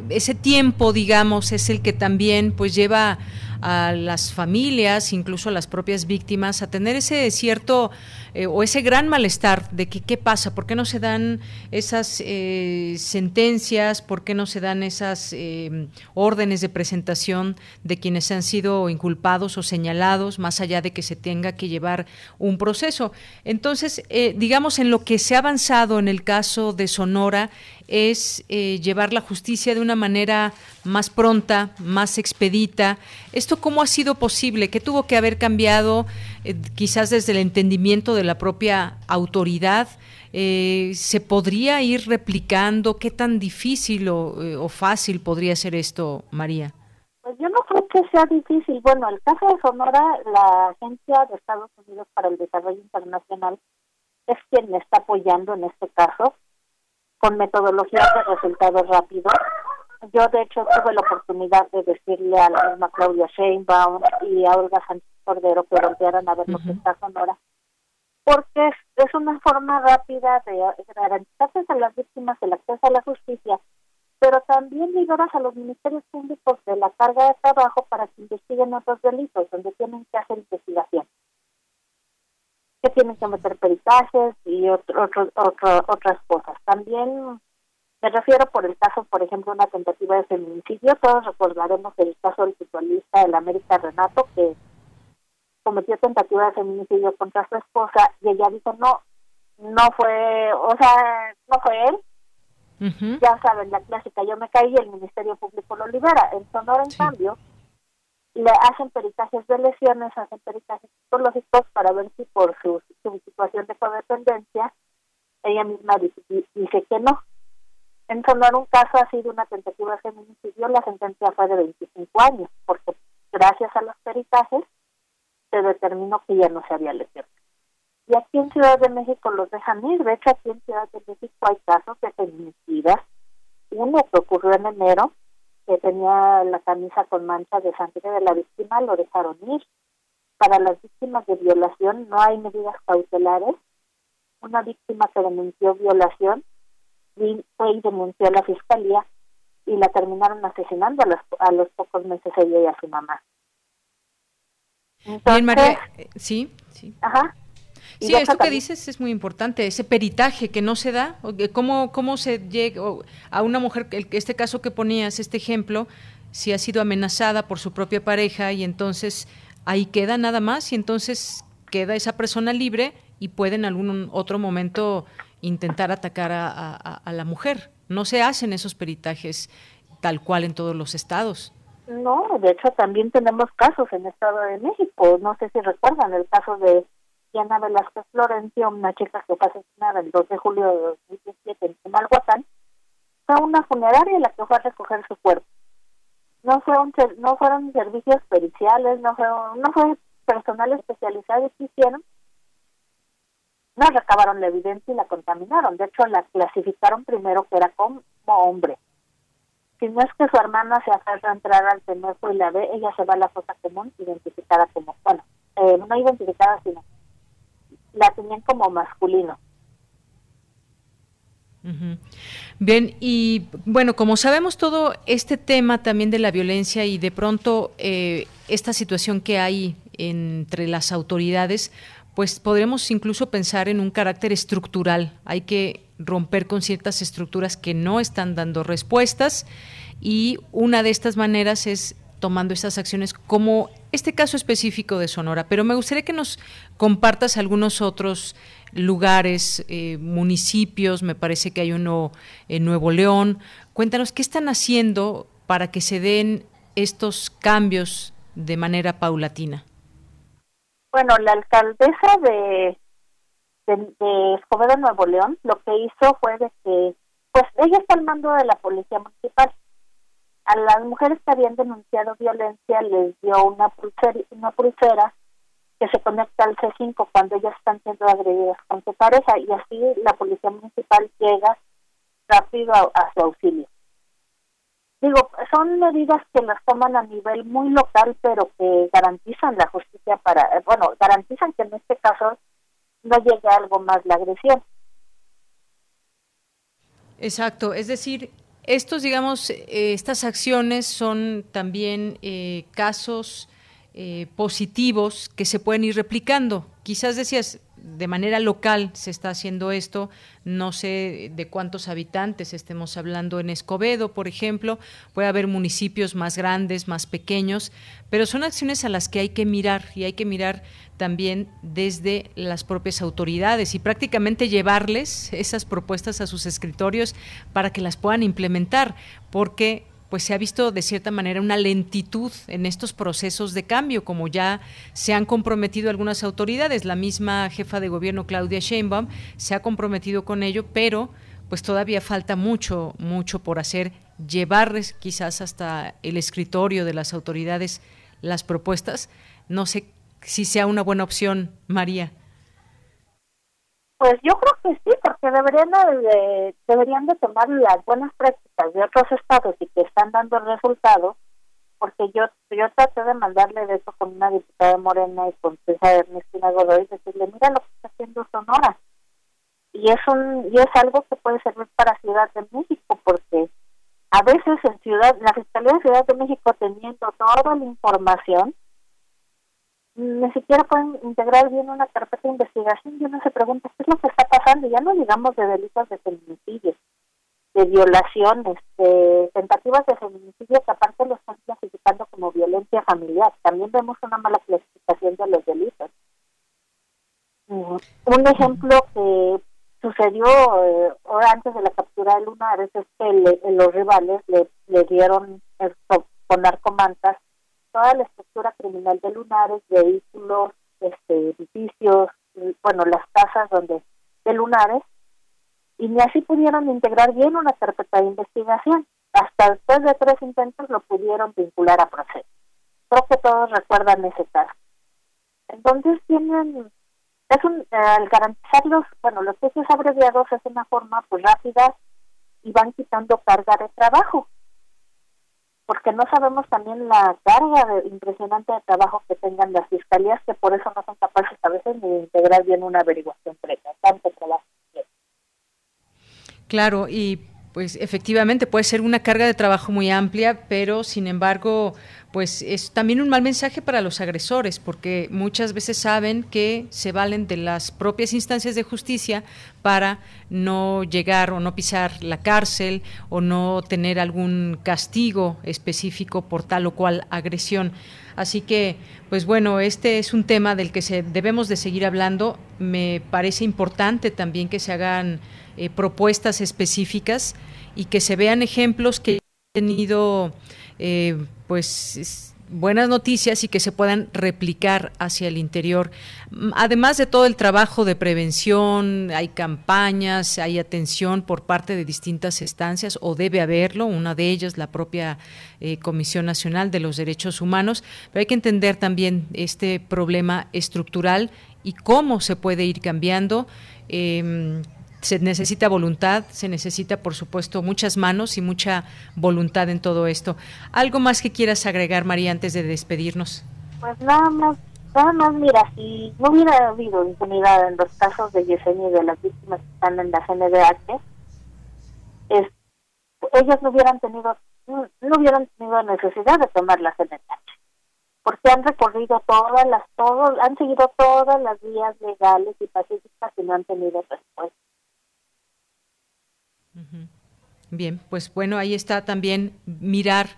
ese tiempo, digamos, es el que también pues lleva a las familias, incluso a las propias víctimas, a tener ese cierto eh, o ese gran malestar de que qué pasa, por qué no se dan esas eh, sentencias, por qué no se dan esas eh, órdenes de presentación de quienes han sido inculpados o señalados, más allá de que se tenga que llevar un proceso. Entonces, digamos, en lo que se ha avanzado en el caso de Sonora, es llevar la justicia de una manera más pronta, más expedita. ¿Esto cómo ha sido posible? ¿Qué tuvo que haber cambiado quizás desde el entendimiento de la propia autoridad, eh, ¿se podría ir replicando? ¿Qué tan difícil eh, o, fácil podría ser esto, María? Pues yo no creo que sea difícil. Bueno, el caso de Sonora, la Agencia de Estados Unidos para el Desarrollo Internacional es quien me está apoyando en este caso con metodologías de resultados rápidos. Yo, de hecho, tuve la oportunidad de decirle a la misma Claudia Sheinbaum y a Olga Sánchez Cordero que voltearan a ver lo que está Sonora porque es, una forma rápida de garantizarse a las víctimas el acceso a la justicia, pero también liberas a los ministerios públicos de la carga de trabajo para que investiguen otros delitos, donde tienen que hacer investigación. Que tienen que meter peritajes y otro, otras cosas. También me refiero por el caso, por ejemplo, una tentativa de feminicidio. Todos recordaremos el caso del futbolista del América Renato, que cometió tentativa de feminicidio contra su esposa y ella dijo no, no fue, o sea, no fue él. Ya saben, la clásica, yo me caí y el Ministerio Público lo libera. En Sonora, en cambio, le hacen peritajes de lesiones, hacen peritajes psicológicos para ver si por su, situación de codependencia ella misma dice que no. En Sonora un caso ha sido una tentativa de feminicidio, la sentencia fue de 25 años, porque gracias a los peritajes se determinó que ya no se había lesionado. Y aquí en Ciudad de México los dejan ir. De hecho, aquí en Ciudad de México hay casos de feminicidas. Uno que ocurrió en enero, que tenía la camisa con mancha de sangre de la víctima, lo dejaron ir. Para las víctimas de violación no hay medidas cautelares. Una víctima que denunció violación fue y denunció a la fiscalía y la terminaron asesinando a los, a los pocos meses ella y a su mamá. Bien, María, eh, sí, sí. Ajá. Sí, esto que dices es muy importante, ese peritaje que no se da, cómo, cómo se llega a una mujer, este caso que ponías, este ejemplo, si ha sido amenazada por su propia pareja y entonces ahí queda nada más y entonces queda esa persona libre y puede en algún otro momento intentar atacar a, a la mujer. No se hacen esos peritajes tal cual en todos los estados. No, de hecho también tenemos casos en el Estado de México. No sé si recuerdan el caso de Diana Velasquez Florencio, una chica que fue asesinada el 2 de julio de 2017 en Chimalhuacán, fue una funeraria la que fue a recoger su cuerpo. No fueron, no fueron servicios periciales, no fue, personal especializado que hicieron. No recabaron la evidencia y la contaminaron. De hecho, la clasificaron primero que era como hombre. Si no es que su hermana se aferra a entrar al temejo y la ve, ella se va a la fosa común identificada como, bueno, eh, no identificada, sino la tenían como masculino. Bien, y bueno, como sabemos todo este tema también de la violencia y de pronto eh, esta situación que hay entre las autoridades, pues podremos incluso pensar en un carácter estructural. Hay que romper con ciertas estructuras que no están dando respuestas y una de estas maneras es tomando estas acciones como este caso específico de Sonora, pero me gustaría que nos compartas algunos otros lugares, eh, municipios, me parece que hay uno en Nuevo León. Cuéntanos qué están haciendo para que se den estos cambios de manera paulatina. Bueno, la alcaldesa de, de, Escobedo, Nuevo León, lo que hizo fue de que, pues ella está al mando de la policía municipal a las mujeres que habían denunciado violencia les dio una pulsera, una pulsera que se conecta al C5 cuando ellas están siendo agredidas con su pareja y así la policía municipal llega rápido a, su auxilio. Digo, son medidas que las toman a nivel muy local, pero que garantizan la justicia para, eh, bueno, garantizan que en este caso no llegue algo más la agresión. Exacto, es decir, estos, digamos, eh, estas acciones son también eh, casos eh, positivos que se pueden ir replicando. Quizás decías, de manera local se está haciendo esto, no sé de cuántos habitantes estemos hablando en Escobedo, por ejemplo, puede haber municipios más grandes, más pequeños, pero son acciones a las que hay que mirar y hay que mirar también desde las propias autoridades y prácticamente llevarles esas propuestas a sus escritorios para que las puedan implementar, porque pues se ha visto de cierta manera una lentitud en estos procesos de cambio, como ya se han comprometido algunas autoridades. La misma jefa de gobierno, Claudia Sheinbaum, se ha comprometido con ello, pero pues todavía falta mucho, mucho por hacer, llevarles quizás hasta el escritorio de las autoridades las propuestas. No sé si sea una buena opción, María. Pues yo creo que sí, porque deberían de, deberían de tomar las buenas prácticas de otros estados y que están dando resultados, porque yo yo traté de mandarle de eso con una diputada Morena y con César Ernestina Godoy, decirle, mira lo que está haciendo Sonora. Y es, un, y es algo que puede servir para Ciudad de México, porque a veces en Ciudad, la Fiscalía de Ciudad de México teniendo toda la información, ni siquiera pueden integrar bien una carpeta de investigación y uno se pregunta qué es lo que está pasando. Ya no digamos de delitos de feminicidio, de violaciones, de tentativas de feminicidio que aparte lo están clasificando como violencia familiar. También vemos una mala clasificación de los delitos. Un ejemplo que sucedió eh, antes de la captura de Lunares es que los rivales le, le dieron con narcomantas toda la estructura criminal de Lunares, vehículos, este, edificios, bueno, las casas donde de Lunares, y ni así pudieron integrar bien una carpeta de investigación. Hasta después de tres intentos lo pudieron vincular a proceso. Creo que todos recuerdan ese caso. Entonces tienen, es un, al garantizar los, bueno, los juicios abreviados es una forma pues rápida y van quitando carga de trabajo porque no sabemos también la carga de, impresionante de trabajo que tengan las fiscalías, que por eso no son capaces a veces de integrar bien una averiguación previa, tanto trabajo. Claro, y pues efectivamente puede ser una carga de trabajo muy amplia, pero sin embargo, pues es también un mal mensaje para los agresores, porque muchas veces saben que se valen de las propias instancias de justicia para no llegar o no pisar la cárcel o no tener algún castigo específico por tal o cual agresión. Así que, pues bueno, este es un tema del que se debemos de seguir hablando. Me parece importante también que se hagan eh, propuestas específicas y que se vean ejemplos que han tenido eh, pues buenas noticias y que se puedan replicar hacia el interior. Además de todo el trabajo de prevención, hay campañas, hay atención por parte de distintas estancias, o debe haberlo, una de ellas la propia eh, Comisión Nacional de los Derechos Humanos, pero hay que entender también este problema estructural y cómo se puede ir cambiando. Em, se necesita voluntad, se necesita, por supuesto, muchas manos y mucha voluntad en todo esto. ¿Algo más que quieras agregar, María, antes de despedirnos? Pues nada más, nada más, mira, si no hubiera habido impunidad en los casos de Yesenia y de las víctimas que están en la CNDH, es, ellos no hubieran tenido no, hubieran tenido necesidad de tomar la CNDH porque han recorrido todas las, todos, han seguido todas las vías legales y pacíficas y no han tenido respuesta. Bien, pues bueno, ahí está también mirar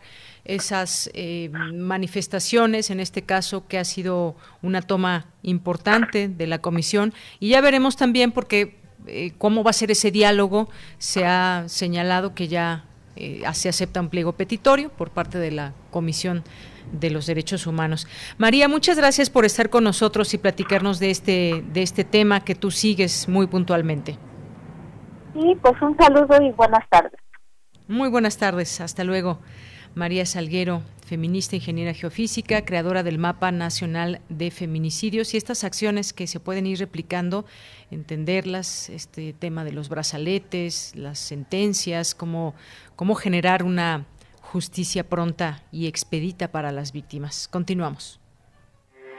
esas eh, manifestaciones, en este caso que ha sido una toma importante de la comisión, y ya veremos también porque eh, cómo va a ser ese diálogo. Se ha señalado que ya eh, se acepta un pliego petitorio por parte de la Comisión de los Derechos Humanos. María, muchas gracias por estar con nosotros y platicarnos de este, de este tema que tú sigues muy puntualmente. Sí, pues un saludo y buenas tardes. Muy buenas tardes, hasta luego. María Salguero, feminista, ingeniera geofísica, creadora del Mapa Nacional de Feminicidios y estas acciones que se pueden ir replicando, entenderlas, este tema de los brazaletes, las sentencias, cómo, cómo generar una justicia pronta y expedita para las víctimas. Continuamos.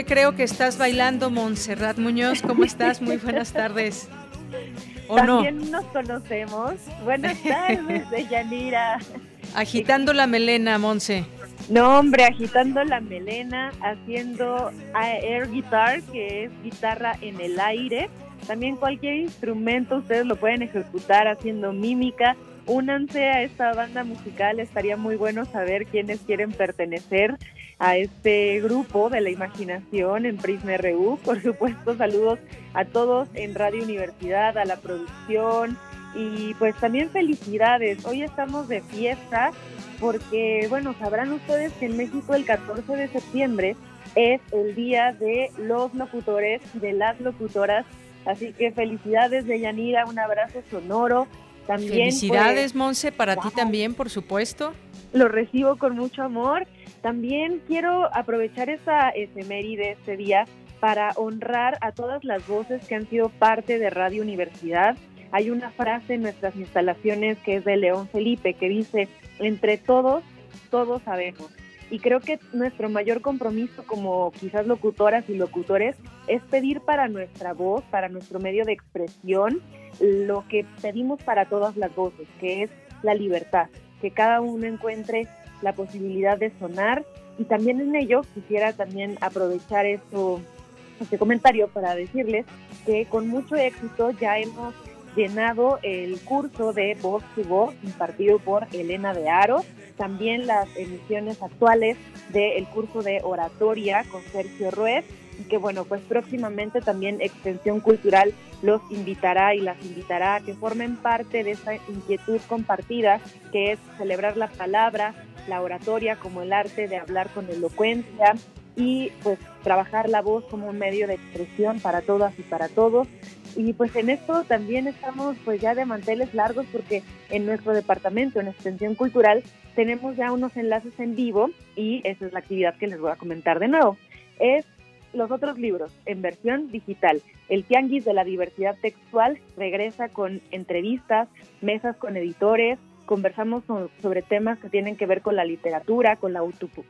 qué creo que estás bailando, Montserrat Muñoz. ¿Cómo estás? Muy buenas tardes. ¿O También nos conocemos. Buenas tardes, Deyanira. Agitando la melena, Monse. No, hombre, agitando la melena, haciendo air guitar, que es guitarra en el aire. También cualquier instrumento ustedes lo pueden ejecutar haciendo mímica. Únanse a esta banda musical, estaría muy bueno saber quiénes quieren pertenecer a este grupo de la imaginación en Prisma RU. Por supuesto, saludos a todos en Radio Universidad, a la producción y pues también felicidades. Hoy estamos de fiesta porque, bueno, sabrán ustedes que en México el 14 de septiembre es el día de los locutores y de las locutoras. Así que felicidades de Yanira, un abrazo sonoro. También, felicidades, pues, Monse, para ti también, por supuesto. Lo recibo con mucho amor también quiero aprovechar esta efeméride, este día, para honrar a todas las voces que han sido parte de Radio Universidad. Hay una frase en nuestras instalaciones que es de León Felipe que dice, entre todos, todos sabemos. Y creo que nuestro mayor compromiso como quizás locutoras y locutores es pedir para nuestra voz, para nuestro medio de expresión, lo que pedimos para todas las voces, que es la libertad, que cada uno encuentre la posibilidad de sonar. Y también en ello quisiera también aprovechar esto, este comentario para decirles que con mucho éxito ya hemos llenado el curso de voz to voz impartido por Elena de Aro, también las emisiones actuales del curso de oratoria con Sergio Ruiz y que bueno, pues próximamente también Extensión Cultural los invitará y las invitará a que formen parte de esta inquietud compartida que es celebrar la palabra, la oratoria como el arte de hablar con elocuencia y pues trabajar la voz como un medio de expresión para todas y para todos. Y pues en esto también estamos pues ya de manteles largos porque en nuestro departamento, en Extensión Cultural, tenemos ya unos enlaces en vivo y esa es la actividad que les voy a comentar de nuevo. Es los otros libros en versión digital. El Tianguis de la Diversidad Textual regresa con entrevistas, mesas con editores, conversamos sobre temas que tienen que ver con la literatura, con la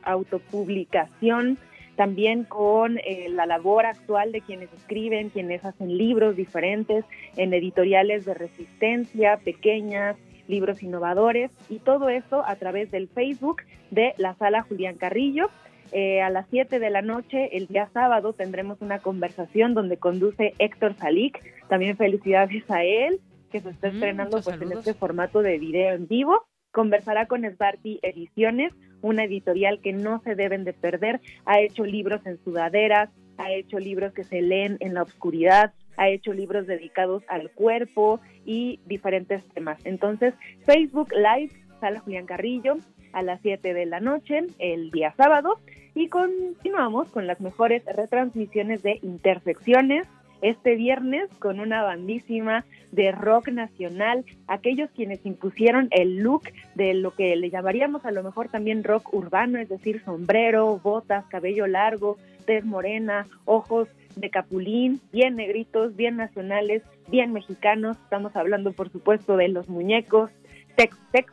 autopublicación, también con eh, la labor actual de quienes escriben, quienes hacen libros diferentes en editoriales de resistencia, pequeñas, libros innovadores y todo eso a través del Facebook de la sala Julián Carrillo eh, a las 7 de la noche, el día sábado, tendremos una conversación donde conduce Héctor Salik. También felicidades a él, que se está mm, estrenando pues, en este formato de video en vivo. Conversará con Sbarty Ediciones, una editorial que no se deben de perder. Ha hecho libros en sudaderas, ha hecho libros que se leen en la oscuridad, ha hecho libros dedicados al cuerpo y diferentes temas. Entonces, Facebook Live, Sala Julián Carrillo, a las 7 de la noche el día sábado y continuamos con las mejores retransmisiones de Intersecciones este viernes con una bandísima de rock nacional, aquellos quienes impusieron el look de lo que le llamaríamos a lo mejor también rock urbano, es decir, sombrero, botas, cabello largo, tez morena, ojos de capulín, bien negritos, bien nacionales, bien mexicanos. Estamos hablando, por supuesto, de los muñecos, Tex Tex.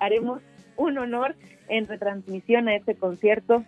Haremos un honor en retransmisión a este concierto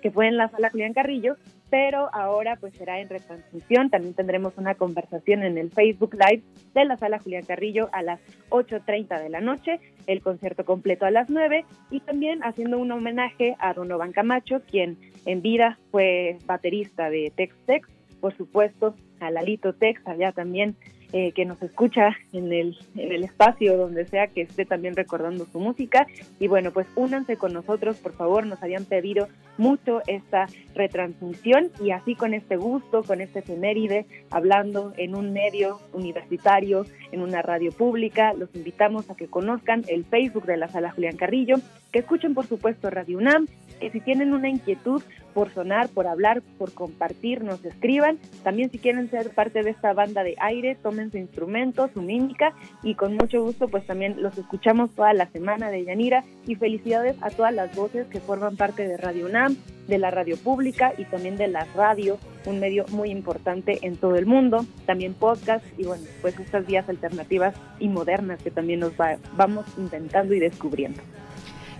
que fue en la sala Julián Carrillo, pero ahora pues será en retransmisión. También tendremos una conversación en el Facebook Live de la sala Julián Carrillo a las 8.30 de la noche, el concierto completo a las 9 y también haciendo un homenaje a Donovan Camacho, quien en vida fue baterista de Tex Tex, por supuesto a Lalito Tex, allá también eh, que nos escucha en el, en el espacio donde sea que esté también recordando su música. Y bueno, pues únanse con nosotros, por favor, nos habían pedido mucho esta retransmisión y así con este gusto, con este efeméride, hablando en un medio universitario, en una radio pública, los invitamos a que conozcan el Facebook de la Sala Julián Carrillo, que escuchen por supuesto Radio UNAM, que si tienen una inquietud por sonar, por hablar, por compartir, nos escriban. También si quieren ser parte de esta banda de aire, tomen su instrumento, su mímica y con mucho gusto pues también los escuchamos toda la semana de Yanira y felicidades a todas las voces que forman parte de Radio UNAM, de la radio pública y también de la radio, un medio muy importante en todo el mundo, también podcast y bueno, pues estas vías alternativas y modernas que también nos vamos inventando y descubriendo.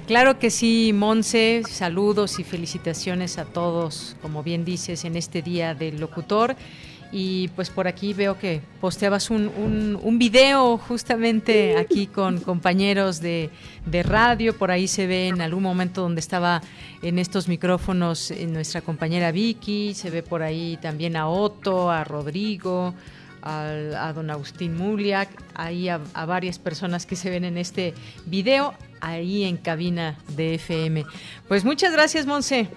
Claro que sí, Monse, saludos y felicitaciones a todos, como bien dices, en este día del locutor. Y pues por aquí veo que posteabas un, un, video justamente aquí con compañeros de, de, radio. Por ahí se ve en algún momento donde estaba en estos micrófonos eh, nuestra compañera Vicky. Se ve por ahí también a Otto, a Rodrigo, a, don Agustín Muliak, ahí a, varias personas que se ven en este video ahí en cabina de FM. Pues muchas gracias, Monse.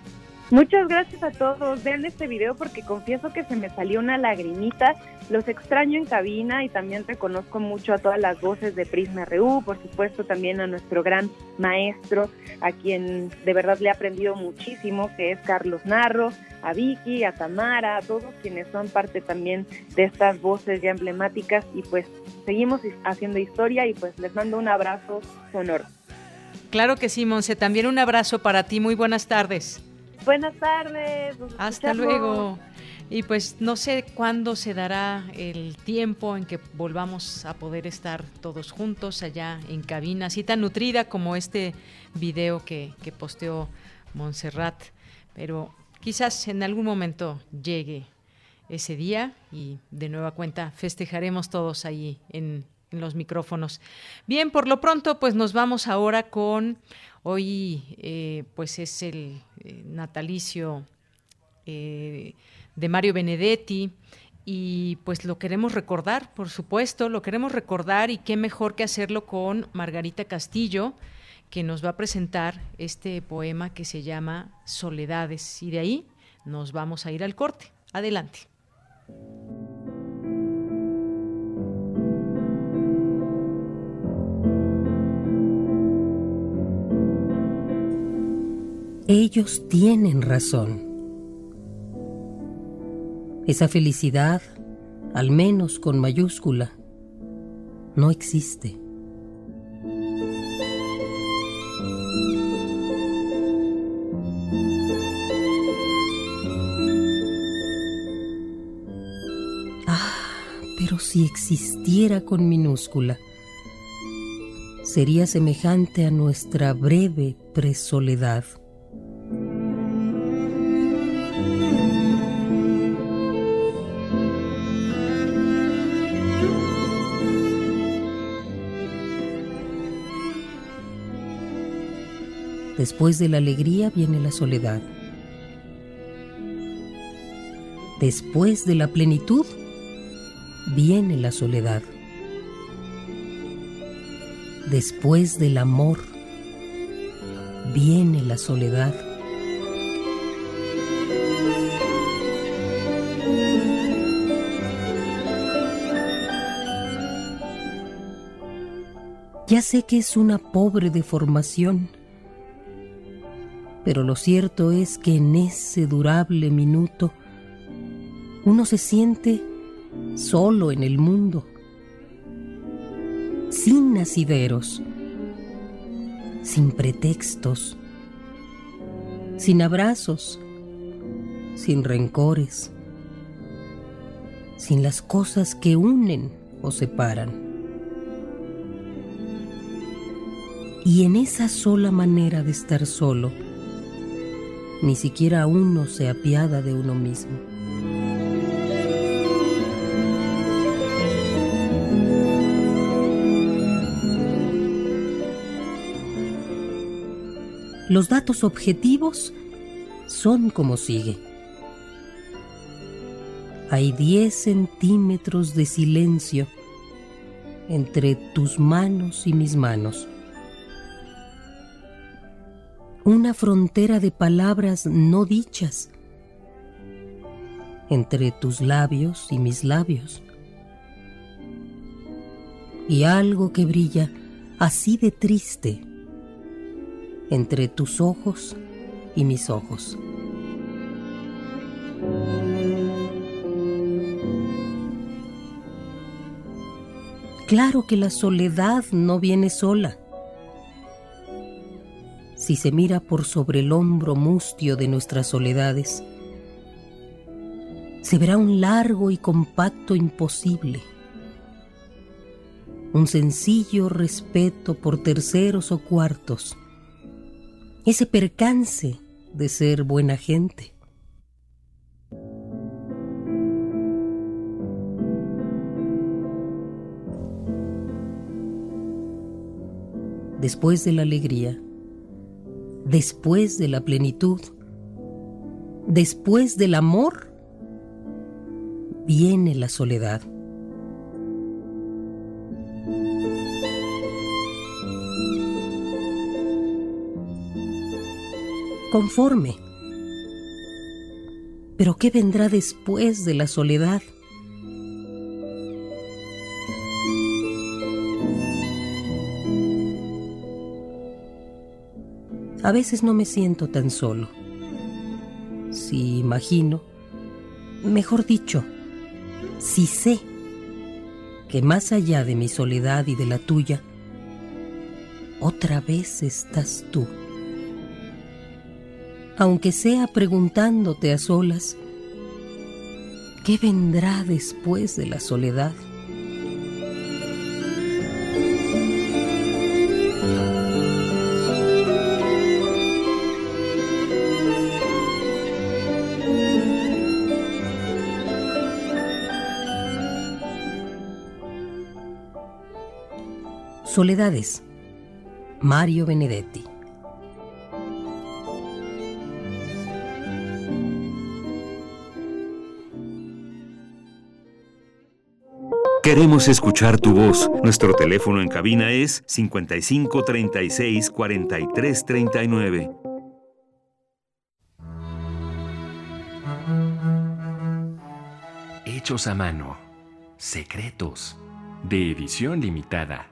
Muchas gracias a todos. Vean este video porque confieso que se me salió una lagrimita. Los extraño en cabina y también reconozco mucho a todas las voces de Prisma RU, por supuesto también a nuestro gran maestro, a quien de verdad le he aprendido muchísimo, que es Carlos Narro, a Vicky, a Tamara, a todos quienes son parte también de estas voces ya emblemáticas y pues seguimos haciendo historia y pues les mando un abrazo sonoro. Claro que sí, Monse. También un abrazo para ti. Muy buenas tardes. Buenas tardes. Hasta luego. Y pues no sé cuándo se dará el tiempo en que volvamos a poder estar todos juntos allá en cabina, así tan nutrida como este video que, que posteó Montserrat. Pero quizás en algún momento llegue ese día y de nueva cuenta festejaremos todos ahí en, los micrófonos. Bien, por lo pronto, pues nos vamos ahora con hoy, eh, pues es el eh, natalicio eh, de Mario Benedetti y pues lo queremos recordar, por supuesto, lo queremos recordar y qué mejor que hacerlo con Margarita Castillo, que nos va a presentar este poema que se llama Soledades y de ahí nos vamos a ir al corte. Adelante. Ellos tienen razón. Esa felicidad, al menos con mayúscula, no existe. Ah, pero si existiera con minúscula, sería semejante a nuestra breve presoledad. Después de la alegría viene la soledad. Después de la plenitud viene la soledad. Después del amor viene la soledad. Ya sé que es una pobre deformación pero lo cierto es que en ese durable minuto uno se siente solo en el mundo, sin nacideros, sin pretextos, sin abrazos, sin rencores, sin las cosas que unen o separan. Y en esa sola manera de estar solo, ni siquiera uno se apiada de uno mismo. Los datos objetivos son como sigue. Hay 10 centímetros de silencio entre tus manos y mis manos una frontera de palabras no dichas entre tus labios y mis labios. Y algo que brilla así de triste entre tus ojos y mis ojos. Claro que la soledad no viene sola si se mira por sobre el hombro mustio de nuestras soledades, se verá un largo y compacto imposible, un sencillo respeto por terceros o cuartos, ese percance de ser buena gente. Después de la alegría, después de la plenitud, después del amor, viene la soledad. Conforme. Pero ¿qué vendrá después de la soledad? A veces no me siento tan solo. Si imagino, mejor dicho, si sé que más allá de mi soledad y de la tuya, otra vez estás tú. Aunque sea preguntándote a solas, ¿Qué vendrá después de la soledad? Soledades. Mario Benedetti. Queremos escuchar tu voz. Nuestro teléfono en cabina es 55 36 43 39. Hechos a mano. Secretos de edición limitada,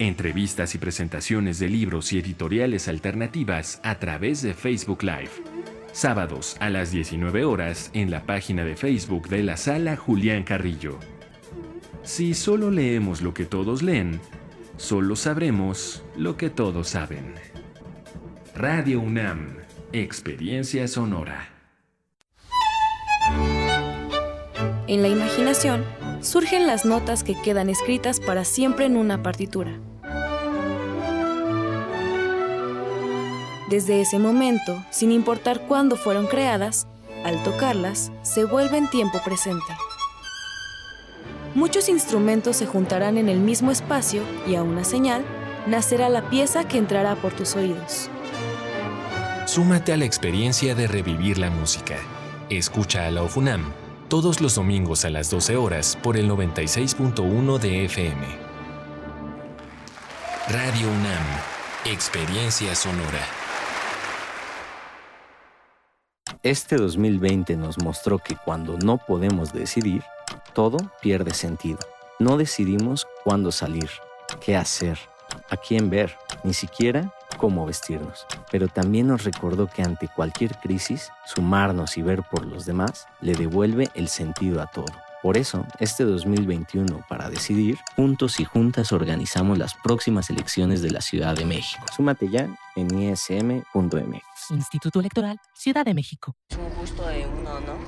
Entrevistas y presentaciones de libros y editoriales alternativas a través de Facebook Live. Sábados a las 19 horas en la página de Facebook de la sala Julián Carrillo. Si solo leemos lo que todos leen, solo sabremos lo que todos saben. Radio UNAM, Experiencia Sonora. En la imaginación surgen las notas que quedan escritas para siempre en una partitura. Desde ese momento, sin importar cuándo fueron creadas, al tocarlas, se vuelven tiempo presente. Muchos instrumentos se juntarán en el mismo espacio y a una señal nacerá la pieza que entrará por tus oídos. Súmate a la experiencia de revivir la música. Escucha a la OFUNAM todos los domingos a las 12 horas por el 96.1 de FM. Radio UNAM, Experiencia Sonora. Este 2020 nos mostró que cuando no podemos decidir, todo pierde sentido. No decidimos cuándo salir, qué hacer, a quién ver, ni siquiera cómo vestirnos. Pero también nos recordó que ante cualquier crisis, sumarnos y ver por los demás le devuelve el sentido a todo. Por eso, este 2021, para decidir, juntos y juntas organizamos las próximas elecciones de la Ciudad de México. Súmate ya en ism.mx. Instituto Electoral, Ciudad de México. Es un gusto de uno, ¿no?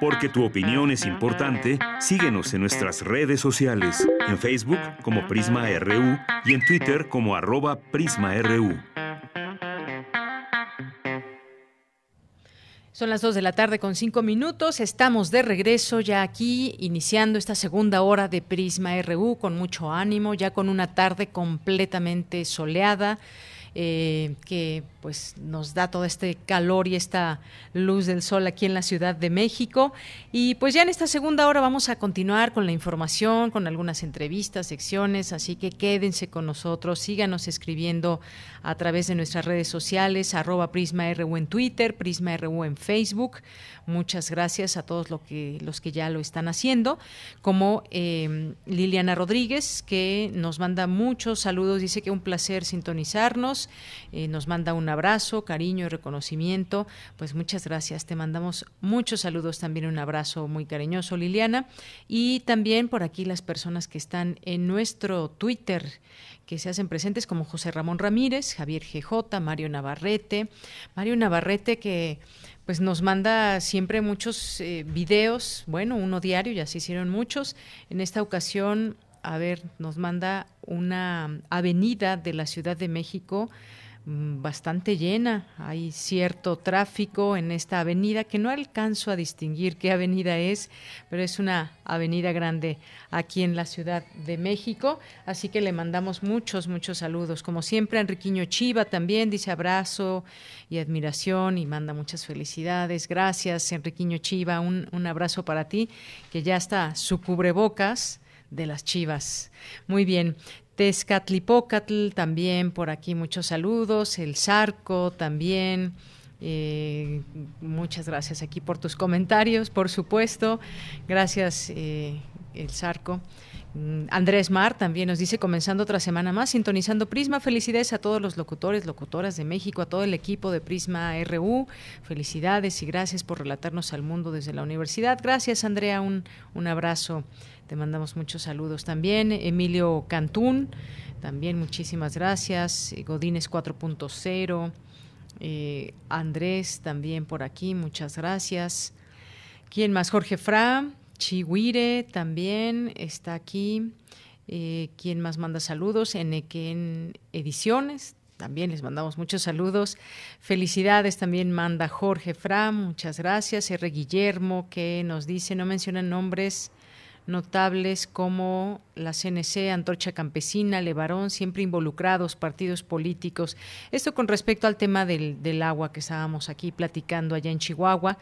Porque tu opinión es importante, síguenos en nuestras redes sociales, en Facebook como Prisma RU y en Twitter como arroba PrismaRU. Son las 2 de la tarde con 5 minutos. Estamos de regreso ya aquí, iniciando esta segunda hora de Prisma RU con mucho ánimo, ya con una tarde completamente soleada. Eh, que pues nos da todo este calor y esta luz del sol aquí en la Ciudad de México. Y pues ya en esta segunda hora vamos a continuar con la información, con algunas entrevistas, secciones, así que quédense con nosotros, síganos escribiendo a través de nuestras redes sociales, arroba PrismaRU en Twitter, PrismaRU en Facebook. Muchas gracias a todos lo que, los que ya lo están haciendo, como eh, Liliana Rodríguez, que nos manda muchos saludos, dice que un placer sintonizarnos, eh, nos manda un abrazo, cariño y reconocimiento. Pues muchas gracias, te mandamos muchos saludos, también un abrazo muy cariñoso, Liliana. Y también por aquí las personas que están en nuestro Twitter que se hacen presentes como José Ramón Ramírez, Javier GJ, Mario Navarrete, Mario Navarrete que pues nos manda siempre muchos eh, videos, bueno, uno diario, ya se hicieron muchos. En esta ocasión, a ver, nos manda una avenida de la Ciudad de México Mm, bastante llena. Hay cierto tráfico en esta avenida que no alcanzo a distinguir qué avenida es, pero es una avenida grande aquí en la Ciudad de México. Así que le mandamos muchos, muchos saludos. Como siempre, Enriquiño Chiva también dice abrazo y admiración y manda muchas felicidades. Gracias, Enriquiño Chiva. Un, un abrazo para ti, que ya está su cubrebocas de las chivas. Muy bien. Tezcatlipocatl también por aquí muchos saludos, el Zarco también. Eh, muchas gracias aquí por tus comentarios, por supuesto. Gracias, eh, el Zarco. Mm, Andrés Mar también nos dice, comenzando otra semana más, sintonizando Prisma. Felicidades a todos los locutores, locutoras de México, a todo el equipo de Prisma RU. Felicidades y gracias por relatarnos al mundo desde la universidad. Gracias, Andrea. Un, un abrazo. Te mandamos muchos saludos también. Emilio Cantún, también muchísimas gracias. Godínez 4.0. Eh, Andrés también por aquí, muchas gracias. ¿Quién más? Jorge Fra, Chihuire también está aquí. Eh, ¿Quién más manda saludos? Enequén Ediciones, también les mandamos muchos saludos. Felicidades también manda Jorge Fra, muchas gracias. R. Guillermo, que nos dice, no mencionan nombres notables como la CNC, Antorcha Campesina, Levarón, siempre involucrados, partidos políticos. Esto con respecto al tema del, del agua que estábamos aquí platicando allá en Chihuahua.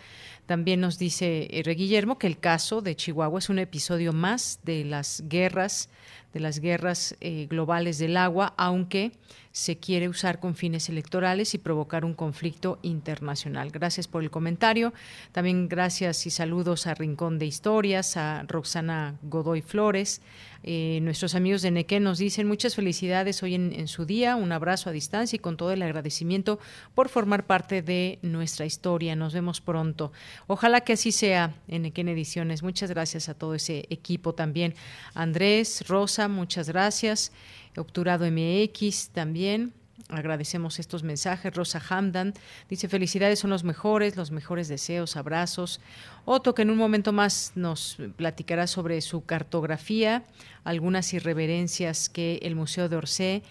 También nos dice R. Guillermo que el caso de Chihuahua es un episodio más de las guerras, de las guerras eh, globales del agua, aunque se quiere usar con fines electorales y provocar un conflicto internacional. Gracias por el comentario. También gracias y saludos a Rincón de Historias, a Roxana Godoy Flores. Eh, nuestros amigos de Nequén nos dicen muchas felicidades hoy en, su día, un abrazo a distancia y con todo el agradecimiento por formar parte de nuestra historia. Nos vemos pronto. Ojalá que así sea en Nequén Ediciones. Muchas gracias a todo ese equipo también. Andrés, Rosa, muchas gracias. Obturado MX también. Agradecemos estos mensajes. Rosa Hamdan dice felicidades son los mejores, los mejores deseos, abrazos. Otto que en un momento más nos platicará sobre su cartografía, algunas irreverencias que el Museo de Orsay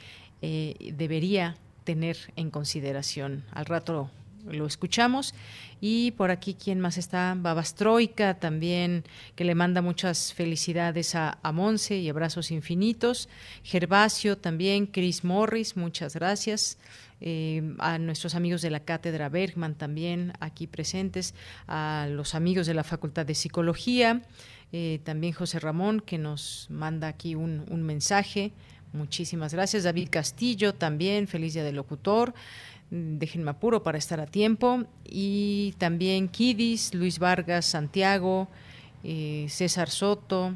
eh, debería tener en consideración. Al rato lo escuchamos. Y por aquí, ¿quién más está? Babastroika también, que le manda muchas felicidades a, a Monse y abrazos infinitos. Gervasio también, Chris Morris, muchas gracias. Eh, a nuestros amigos de la Cátedra Bergman también aquí presentes, a los amigos de la Facultad de Psicología, eh, también José Ramón, que nos manda aquí un, un mensaje. Muchísimas gracias. David Castillo también, feliz día del locutor déjenme apuro para estar a tiempo. Y también Kidis, Luis Vargas, Santiago, eh, César Soto,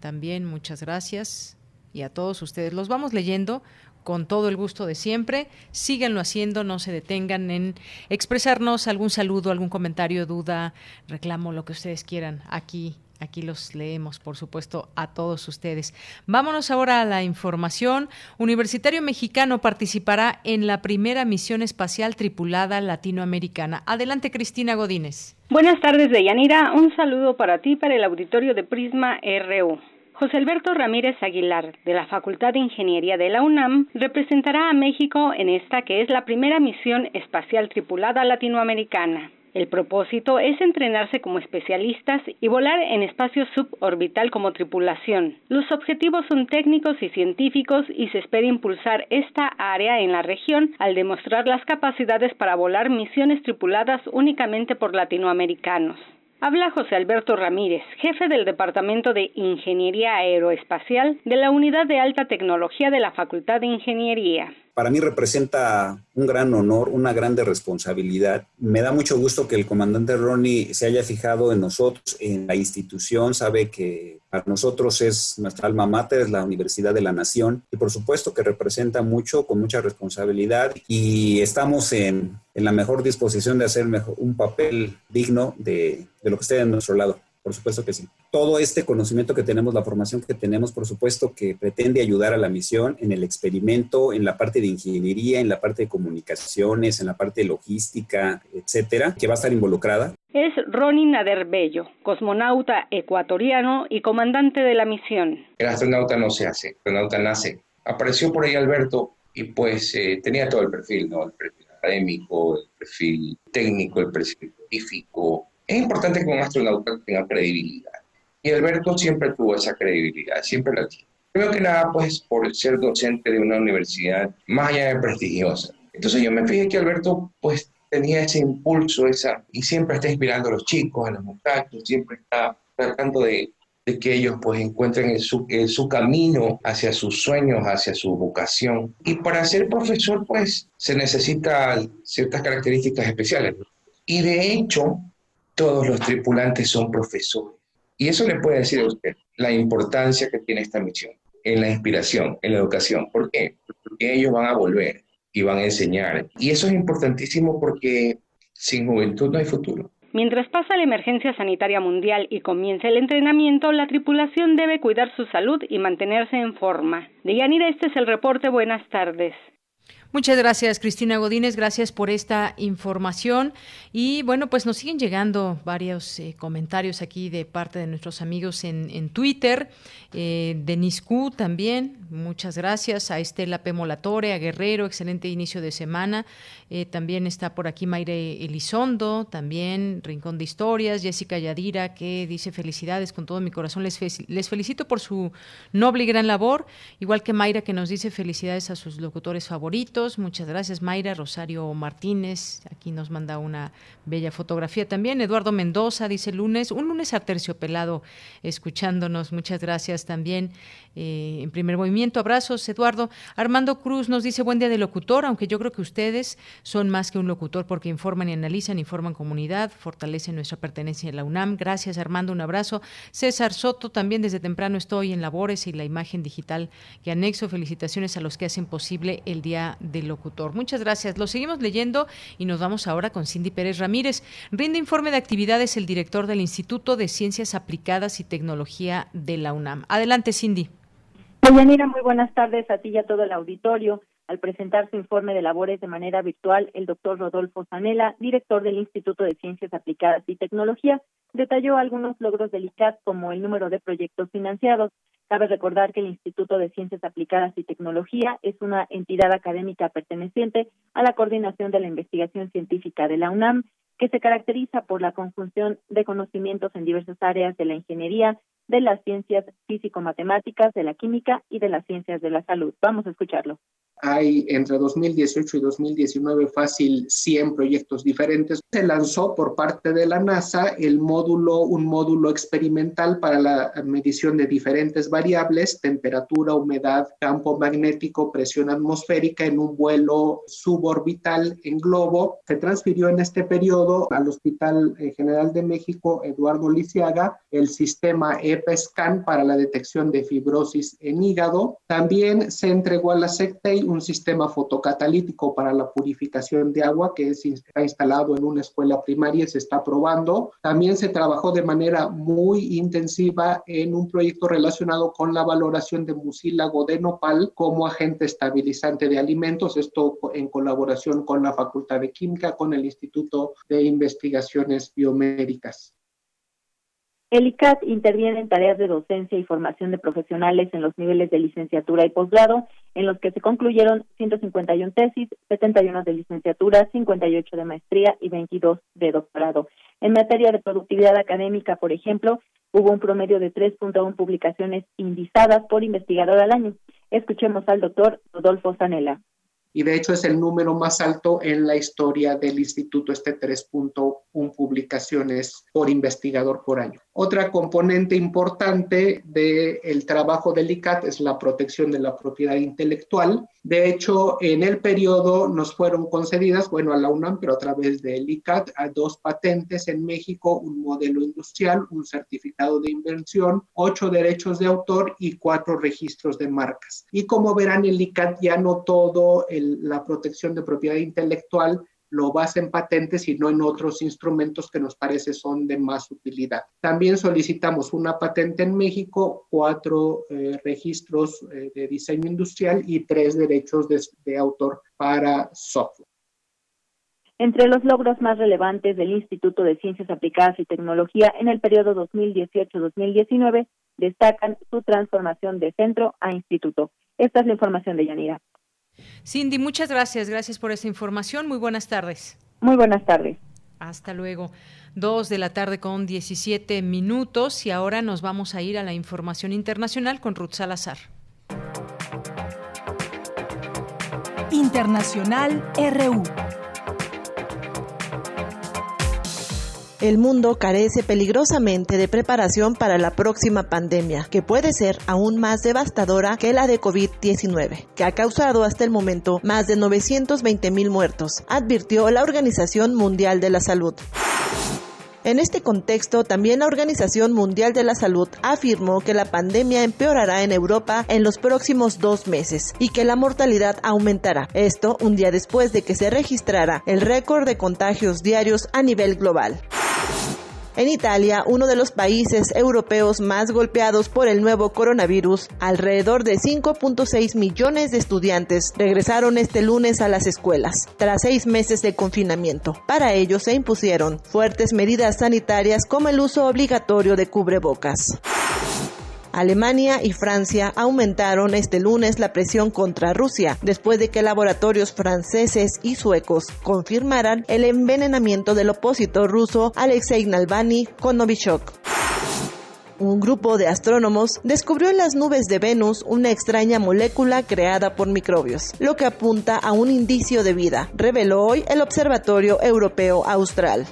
también muchas gracias. Y a todos ustedes los vamos leyendo con todo el gusto de siempre. Síganlo haciendo, no se detengan en expresarnos algún saludo, algún comentario, duda, reclamo, lo que ustedes quieran aquí Aquí los leemos, por supuesto, a todos ustedes. Vámonos ahora a la información. Universitario Mexicano participará en la primera misión espacial tripulada latinoamericana. Adelante, Cristina Godínez. Buenas tardes, Deyanira. Un saludo para ti, para el auditorio de Prisma RU. José Alberto Ramírez Aguilar, de la Facultad de Ingeniería de la UNAM, representará a México en esta que es la primera misión espacial tripulada latinoamericana. El propósito es entrenarse como especialistas y volar en espacio suborbital como tripulación. Los objetivos son técnicos y científicos y se espera impulsar esta área en la región al demostrar las capacidades para volar misiones tripuladas únicamente por latinoamericanos. Habla José Alberto Ramírez, jefe del Departamento de Ingeniería Aeroespacial de la Unidad de Alta Tecnología de la Facultad de Ingeniería para mí representa un gran honor, una grande responsabilidad. Me da mucho gusto que el comandante Ronnie se haya fijado en nosotros, en la institución, sabe que para nosotros es nuestra alma mater, es la Universidad de la Nación y por supuesto que representa mucho, con mucha responsabilidad y estamos en, la mejor disposición de hacer un papel digno de, de lo que esté a nuestro lado. Por supuesto que sí. Todo este conocimiento que tenemos, la formación que tenemos, por supuesto que pretende ayudar a la misión en el experimento, en la parte de ingeniería, en la parte de comunicaciones, en la parte de logística, etcétera, que va a estar involucrada. Es Ronnie Naderbello, cosmonauta ecuatoriano y comandante de la misión. El astronauta no se hace, el astronauta nace. Apareció por ahí Alberto y pues eh, tenía todo el perfil, ¿no? El perfil académico, el perfil técnico, el perfil científico. Es importante que un astronauta tenga credibilidad. Y Alberto siempre tuvo esa credibilidad, siempre la tiene. Primero que nada, pues por ser docente de una universidad más allá de prestigiosa. Entonces yo me fijé que Alberto pues tenía ese impulso esa, y siempre está inspirando a los chicos, a los muchachos, siempre está tratando de, de que ellos pues encuentren su, su, camino hacia sus sueños, hacia su vocación. Y para ser profesor pues se necesitan ciertas características especiales. Y de hecho, todos los tripulantes son profesores. Y eso le puede decir a usted la importancia que tiene esta misión en la inspiración, en la educación. ¿Por qué? Porque ellos van a volver y van a enseñar. Y eso es importantísimo porque sin juventud no hay futuro. Mientras pasa la emergencia sanitaria mundial y comienza el entrenamiento, la tripulación debe cuidar su salud y mantenerse en forma. Deyanira, este es el reporte. Buenas tardes. Muchas gracias, Cristina Godínez. Gracias por esta información. Y bueno, pues nos siguen llegando varios eh, comentarios aquí de parte de nuestros amigos en, en Twitter. Eh, Denis Q también, muchas gracias. A Estela P. Molatore, a Guerrero, excelente inicio de semana. Eh, también está por aquí Mayre Elizondo, también Rincón de Historias. Jessica Yadira, que dice felicidades con todo mi corazón. Les, les felicito por su noble y gran labor. Igual que Mayra, que nos dice felicidades a sus locutores favoritos. Muchas gracias, Mayra. Rosario Martínez, aquí nos manda una bella fotografía también. Eduardo Mendoza dice lunes, un lunes aterciopelado escuchándonos. Muchas gracias también. Eh, en primer movimiento, abrazos, Eduardo. Armando Cruz nos dice buen día de locutor, aunque yo creo que ustedes son más que un locutor porque informan y analizan, informan comunidad, fortalecen nuestra pertenencia a la UNAM. Gracias, Armando, un abrazo. César Soto, también desde temprano estoy en labores y la imagen digital que anexo. Felicitaciones a los que hacen posible el día de del locutor. Muchas gracias. Lo seguimos leyendo y nos vamos ahora con Cindy Pérez Ramírez. Rinde informe de actividades el director del Instituto de Ciencias Aplicadas y Tecnología de la UNAM. Adelante, Cindy. Deyanira, muy buenas tardes a ti y a todo el auditorio. Al presentar su informe de labores de manera virtual, el doctor Rodolfo Zanella, director del Instituto de Ciencias Aplicadas y Tecnología, detalló algunos logros del ICAT como el número de proyectos financiados, Cabe recordar que el Instituto de Ciencias Aplicadas y Tecnología es una entidad académica perteneciente a la coordinación de la investigación científica de la UNAM, que se caracteriza por la conjunción de conocimientos en diversas áreas de la ingeniería, de las ciencias físico-matemáticas, de la química y de las ciencias de la salud. Vamos a escucharlo hay entre 2018 y 2019 fácil 100 proyectos diferentes. Se lanzó por parte de la NASA el módulo, un módulo experimental para la medición de diferentes variables, temperatura, humedad, campo magnético, presión atmosférica en un vuelo suborbital en globo. Se transfirió en este periodo al Hospital eh, General de México Eduardo Lisiaga el sistema EPSCAN para la detección de fibrosis en hígado. También se entregó a la SECTEI un sistema fotocatalítico para la purificación de agua que es, está instalado en una escuela primaria y se está probando. También se trabajó de manera muy intensiva en un proyecto relacionado con la valoración de mucílago de nopal como agente estabilizante de alimentos, esto en colaboración con la Facultad de Química, con el Instituto de Investigaciones Biomédicas. El ICAT interviene en tareas de docencia y formación de profesionales en los niveles de licenciatura y posgrado, en los que se concluyeron 151 tesis, 71 de licenciatura, 58 de maestría y 22 de doctorado. En materia de productividad académica, por ejemplo, hubo un promedio de 3.1 publicaciones indizadas por investigador al año. Escuchemos al doctor Rodolfo Zanella y de hecho es el número más alto en la historia del instituto, este 3.1 publicaciones por investigador por año. Otra componente importante del trabajo del ICAT es la protección de la propiedad intelectual. De hecho, en el periodo nos fueron concedidas, bueno, a la UNAM, pero a través del ICAT, a dos patentes en México, un modelo industrial, un certificado de invención, ocho derechos de autor y cuatro registros de marcas. Y como verán, el ICAT ya no todo la protección de propiedad intelectual lo basa en patentes y no en otros instrumentos que nos parece son de más utilidad. También solicitamos una patente en México, cuatro eh, registros eh, de diseño industrial y tres derechos de, de autor para software. Entre los logros más relevantes del Instituto de Ciencias Aplicadas y Tecnología en el periodo 2018-2019 destacan su transformación de centro a instituto. Esta es la información de Yanira. Cindy, muchas gracias. Gracias por esta información. Muy buenas tardes. Muy buenas tardes. Hasta luego. Dos de la tarde con 17 minutos y ahora nos vamos a ir a la información internacional con Ruth Salazar. Internacional RU. El mundo carece peligrosamente de preparación para la próxima pandemia, que puede ser aún más devastadora que la de COVID-19, que ha causado hasta el momento más de 920 mil muertos, advirtió la Organización Mundial de la Salud. En este contexto, también la Organización Mundial de la Salud afirmó que la pandemia empeorará en Europa en los próximos dos meses y que la mortalidad aumentará. Esto un día después de que se registrara el récord de contagios diarios a nivel global. En Italia, uno de los países europeos más golpeados por el nuevo coronavirus, alrededor de 5.6 millones de estudiantes regresaron este lunes a las escuelas, tras seis meses de confinamiento. Para ello se impusieron fuertes medidas sanitarias como el uso obligatorio de cubrebocas. Alemania y Francia aumentaron este lunes la presión contra Rusia después de que laboratorios franceses y suecos confirmaran el envenenamiento del opositor ruso Alexei Navalny con Novichok. Un grupo de astrónomos descubrió en las nubes de Venus una extraña molécula creada por microbios, lo que apunta a un indicio de vida, reveló hoy el Observatorio Europeo Austral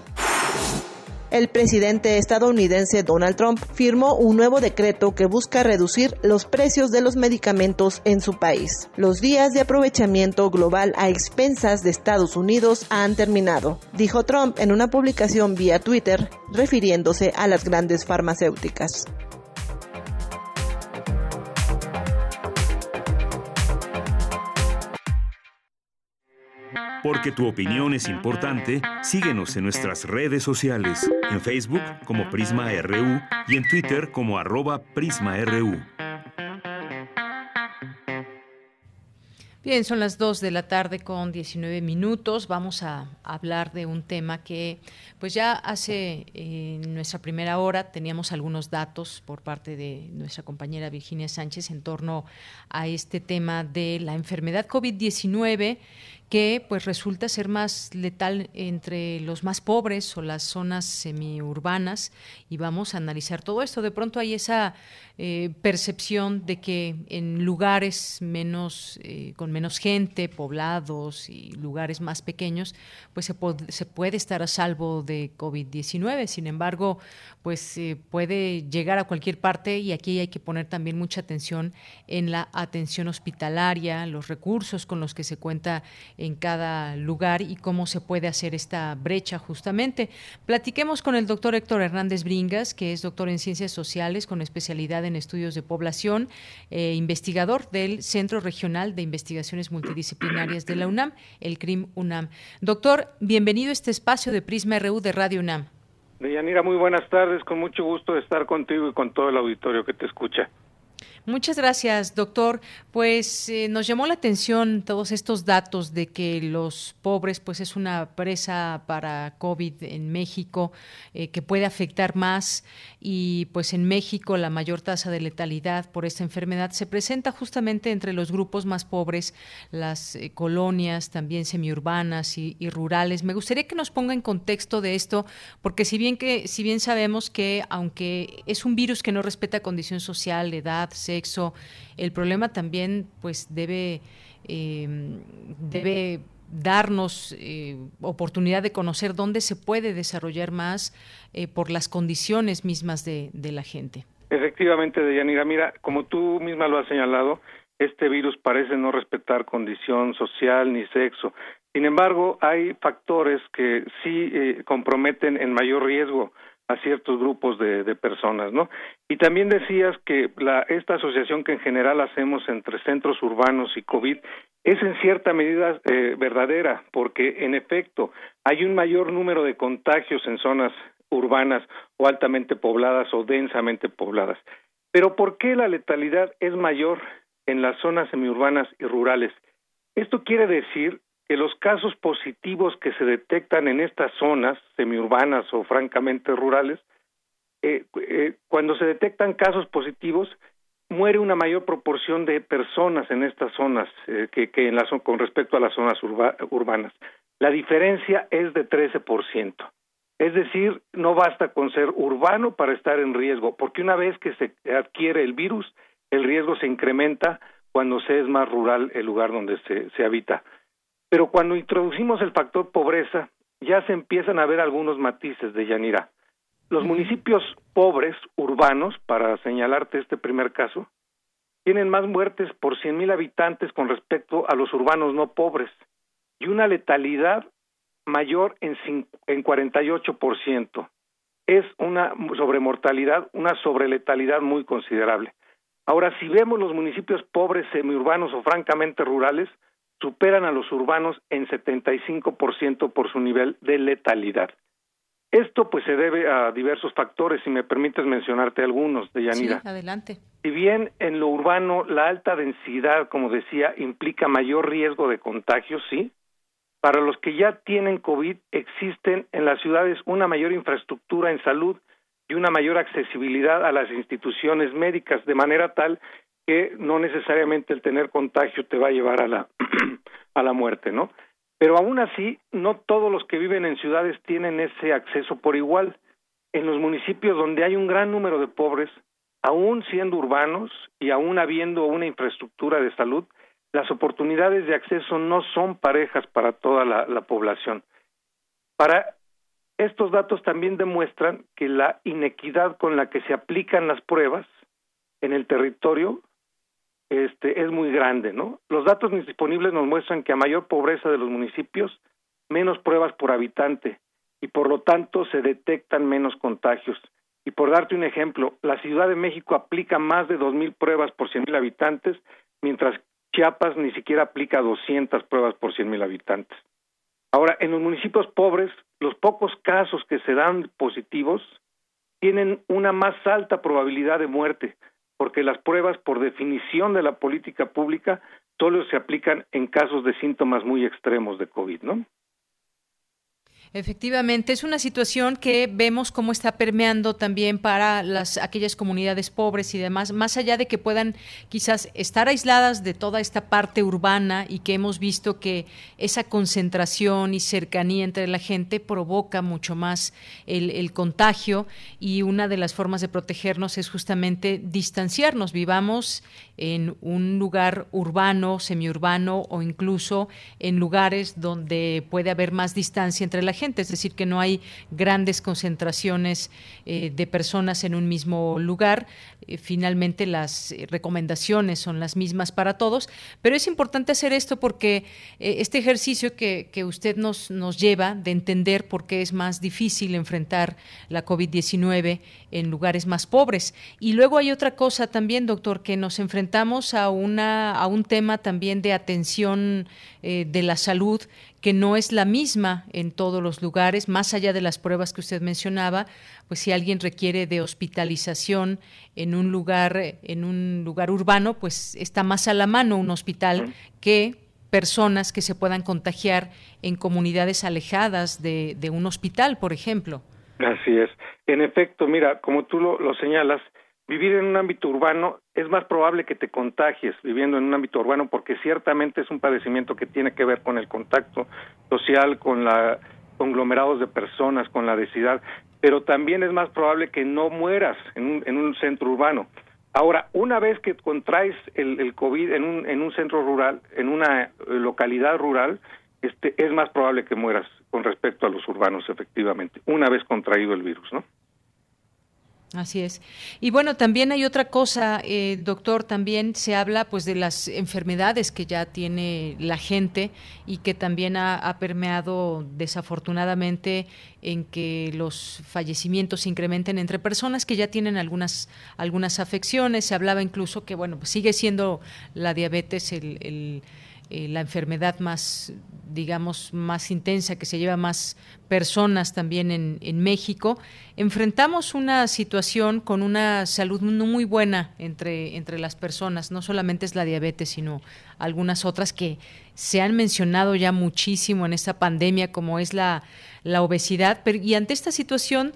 el presidente estadounidense Donald Trump firmó un nuevo decreto que busca reducir los precios de los medicamentos en su país. Los días de aprovechamiento global a expensas de Estados Unidos han terminado, dijo Trump en una publicación vía Twitter refiriéndose a las grandes farmacéuticas. Porque tu opinión es importante, síguenos en nuestras redes sociales, en Facebook como Prisma RU y en Twitter como arroba PrismaRU. Bien, son las 2 de la tarde con 19 minutos. Vamos a hablar de un tema que, pues ya hace en nuestra primera hora teníamos algunos datos por parte de nuestra compañera Virginia Sánchez en torno a este tema de la enfermedad COVID-19 que pues resulta ser más letal entre los más pobres o las zonas semiurbanas y vamos a analizar todo esto. De pronto hay esa eh, percepción de que en lugares menos eh, con menos gente, poblados y lugares más pequeños, pues se, se puede estar a salvo de COVID-19. Sin embargo, pues puede llegar a cualquier parte y aquí hay que poner también mucha atención en la atención hospitalaria, los recursos con los que se cuenta en cada lugar y cómo se puede hacer esta brecha justamente. Platiquemos con el doctor Héctor Hernández Bringas, que es doctor en ciencias sociales con especialidad en estudios de población, eh, investigador del Centro Regional de Investigaciones Multidisciplinarias de la UNAM, el CRIM UNAM. Doctor, bienvenido a este espacio de Prisma RU de Radio UNAM. Deyanira, muy buenas tardes, con mucho gusto de estar contigo y con todo el auditorio que te escucha. Muchas gracias, doctor. Pues eh, nos llamó la atención todos estos datos de que los pobres, pues es una presa para COVID en México eh, que puede afectar más y pues en México la mayor tasa de letalidad por esta enfermedad se presenta justamente entre los grupos más pobres, las eh, colonias también semiurbanas y, y, rurales. Me gustaría que nos ponga en contexto de esto, porque si bien que si bien sabemos que aunque es un virus que no respeta condición social, edad, sexo. El problema también, pues, debe, em, debe darnos eh, oportunidad de conocer dónde se puede desarrollar más eh, por las condiciones mismas de, de la gente. Efectivamente, Deyanira, mira, como tú misma lo has señalado, este virus parece no respetar condición social ni sexo. Sin embargo, hay factores que sí eh, comprometen en mayor riesgo a ciertos grupos de, personas, ¿no? Y también decías que la, esta asociación que en general hacemos entre centros urbanos y COVID es en cierta medida eh, verdadera, porque en efecto hay un mayor número de contagios en zonas urbanas o altamente pobladas o densamente pobladas. Pero ¿por qué la letalidad es mayor en las zonas semiurbanas y rurales? Esto quiere decir que los casos positivos que se detectan en estas zonas semiurbanas o francamente rurales, eh, eh, cuando se detectan casos positivos, muere una mayor proporción de personas en estas zonas eh, que, que en la, con respecto a las zonas urbanas. La diferencia es de 13%. Es decir, no basta con ser urbano para estar en riesgo, porque una vez que se adquiere el virus, el riesgo se incrementa cuando se es más rural el lugar donde se, se habita. Pero cuando introducimos el factor pobreza, ya se empiezan a ver algunos matices de Yanira. Los municipios pobres, urbanos, para señalarte este primer caso, tienen más muertes por 100.000 habitantes con respecto a los urbanos no pobres y una letalidad mayor en, en 48%. Es una sobremortalidad, una sobreletalidad muy considerable. Ahora, si vemos los municipios pobres, semiurbanos o francamente rurales, superan a los urbanos en 75% por su nivel de letalidad. Esto pues se debe a diversos factores, si me permites mencionarte algunos, de Yanira. Sí, adelante. Si bien en lo urbano la alta densidad, como decía, implica mayor riesgo de contagio, sí, para los que ya tienen COVID existen en las ciudades una mayor infraestructura en salud y una mayor accesibilidad a las instituciones médicas, de manera tal que no necesariamente el tener contagio te va a llevar a la, a la muerte, ¿no? Pero aún así, no todos los que viven en ciudades tienen ese acceso por igual. En los municipios donde hay un gran número de pobres, aún siendo urbanos y aún habiendo una infraestructura de salud, las oportunidades de acceso no son parejas para toda la, la población. Para estos datos también demuestran que la inequidad con la que se aplican las pruebas en el territorio este, es muy grande, ¿no? Los datos disponibles nos muestran que a mayor pobreza de los municipios, menos pruebas por habitante y por lo tanto se detectan menos contagios. Y por darte un ejemplo, la Ciudad de México aplica más de 2.000 pruebas por 100.000 habitantes, mientras Chiapas ni siquiera aplica 200 pruebas por 100.000 habitantes. Ahora, en los municipios pobres, los pocos casos que se dan positivos tienen una más alta probabilidad de muerte, porque las pruebas, por definición de la política pública, solo se aplican en casos de síntomas muy extremos de COVID, ¿no? Efectivamente, es una situación que vemos cómo está permeando también para las aquellas comunidades pobres y demás, más allá de que puedan quizás estar aisladas de toda esta parte urbana y que hemos visto que esa concentración y cercanía entre la gente provoca mucho más el, el contagio y una de las formas de protegernos es justamente distanciarnos, vivamos en un lugar urbano, semiurbano o incluso en lugares donde puede haber más distancia entre la gente, es decir, que no hay grandes concentraciones eh, de personas en un mismo lugar. Eh, finalmente las recomendaciones son las mismas para todos, pero es importante hacer esto porque eh, este ejercicio que, que usted nos, nos lleva de entender por qué es más difícil enfrentar la COVID-19 en lugares más pobres. Y luego hay otra cosa también, doctor, que nos enfrentamos a, una, a un tema también de atención eh, de la salud que no es la misma en todos los lugares, más allá de las pruebas que usted mencionaba, pues si alguien requiere de hospitalización en un lugar, en un lugar urbano, pues está más a la mano un hospital que personas que se puedan contagiar en comunidades alejadas de, de un hospital, por ejemplo. Así es. En efecto, mira, como tú lo, lo, señalas, vivir en un ámbito urbano es más probable que te contagies viviendo en un ámbito urbano porque ciertamente es un padecimiento que tiene que ver con el contacto social, con la conglomerados de personas, con la densidad, pero también es más probable que no mueras en un, en un centro urbano. Ahora, una vez que contraes el, el COVID en un, en un centro rural, en una localidad rural, este, es más probable que mueras con respecto a los urbanos, efectivamente, una vez contraído el virus, ¿no? Así es. Y bueno, también hay otra cosa, eh, doctor, también se habla pues de las enfermedades que ya tiene la gente y que también ha, permeado desafortunadamente en que los fallecimientos se incrementen entre personas que ya tienen algunas algunas afecciones. Se hablaba incluso que bueno, pues sigue siendo la diabetes el, el eh, la enfermedad más, digamos, más intensa, que se lleva más personas también en, en, México. Enfrentamos una situación con una salud no muy buena entre, entre las personas, no solamente es la diabetes, sino algunas otras que se han mencionado ya muchísimo en esta pandemia, como es la, la obesidad. Pero, y ante esta situación,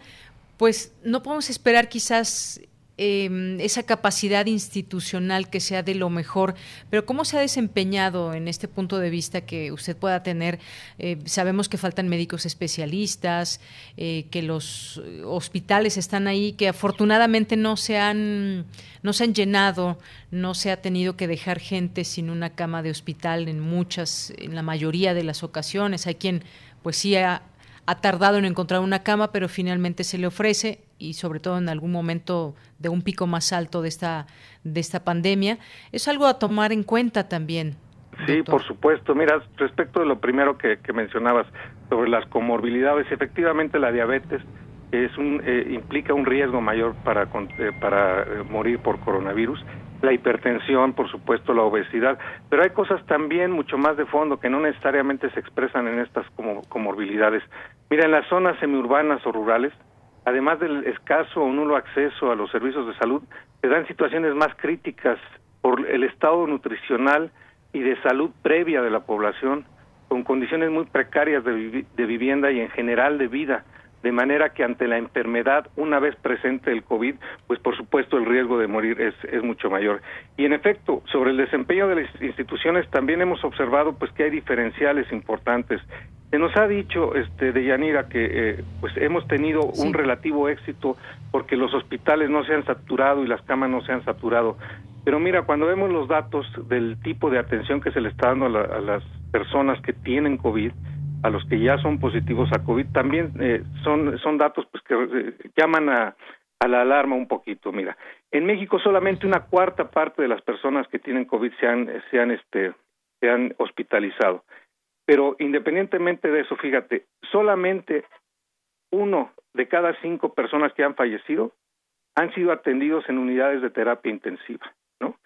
pues no podemos esperar quizás Em, esa capacidad institucional que sea de lo mejor, pero ¿cómo se ha desempeñado en este punto de vista que usted pueda tener? Eh, sabemos que faltan médicos especialistas, eh, que los hospitales están ahí, que afortunadamente no se han no se han llenado, no se ha tenido que dejar gente sin una cama de hospital en muchas, en la mayoría de las ocasiones. Hay quien pues sí ha tardado en encontrar una cama, pero finalmente se le ofrece y sobre todo en algún momento de un pico más alto de esta de esta pandemia, es algo a tomar en cuenta también. Sí, por supuesto. Mira, respecto de lo primero que, mencionabas sobre las comorbilidades, efectivamente la diabetes es un, eh, implica un riesgo mayor para, eh, para eh, morir por coronavirus la hipertensión, por supuesto, la obesidad, pero hay cosas también mucho más de fondo que no necesariamente se expresan en estas como, comorbilidades. Mira, en las zonas semiurbanas o rurales, además del escaso o nulo acceso a los servicios de salud, se dan situaciones más críticas por el estado nutricional y de salud previa de la población, con condiciones muy precarias de, vivienda y en general de vida de manera que ante la enfermedad, una vez presente el COVID, pues por supuesto el riesgo de morir es, es mucho mayor. Y en efecto, sobre el desempeño de las instituciones también hemos observado pues que hay diferenciales importantes. Se nos ha dicho, este, de Yanira, que eh, pues hemos tenido un relativo éxito porque los hospitales no se han saturado y las camas no se han saturado. Pero mira, cuando vemos los datos del tipo de atención que se le está dando a las personas que tienen COVID, a los que ya son positivos a COVID, también eh, son, son datos pues, que eh, llaman a, a la alarma un poquito. Mira, en México solamente una cuarta parte de las personas que tienen COVID se han, se han, este, se han hospitalizado. Pero independientemente de eso, fíjate, solamente uno de cada cinco personas que han fallecido han sido atendidos en unidades de terapia intensiva, ¿no?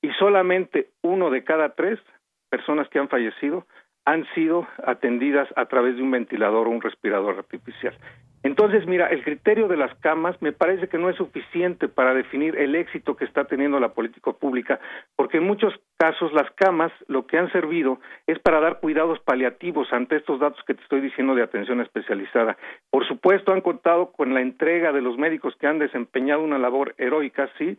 Y solamente uno de cada tres personas que han fallecido han sido atendidas a través de un ventilador o un respirador artificial. Entonces, mira, el criterio de las camas me parece que no es suficiente para definir el éxito que está teniendo la política pública, porque en muchos casos las camas lo que han servido es para dar cuidados paliativos ante estos datos que te estoy diciendo de atención especializada. Por supuesto, han contado con la entrega de los médicos que han desempeñado una labor heroica, sí,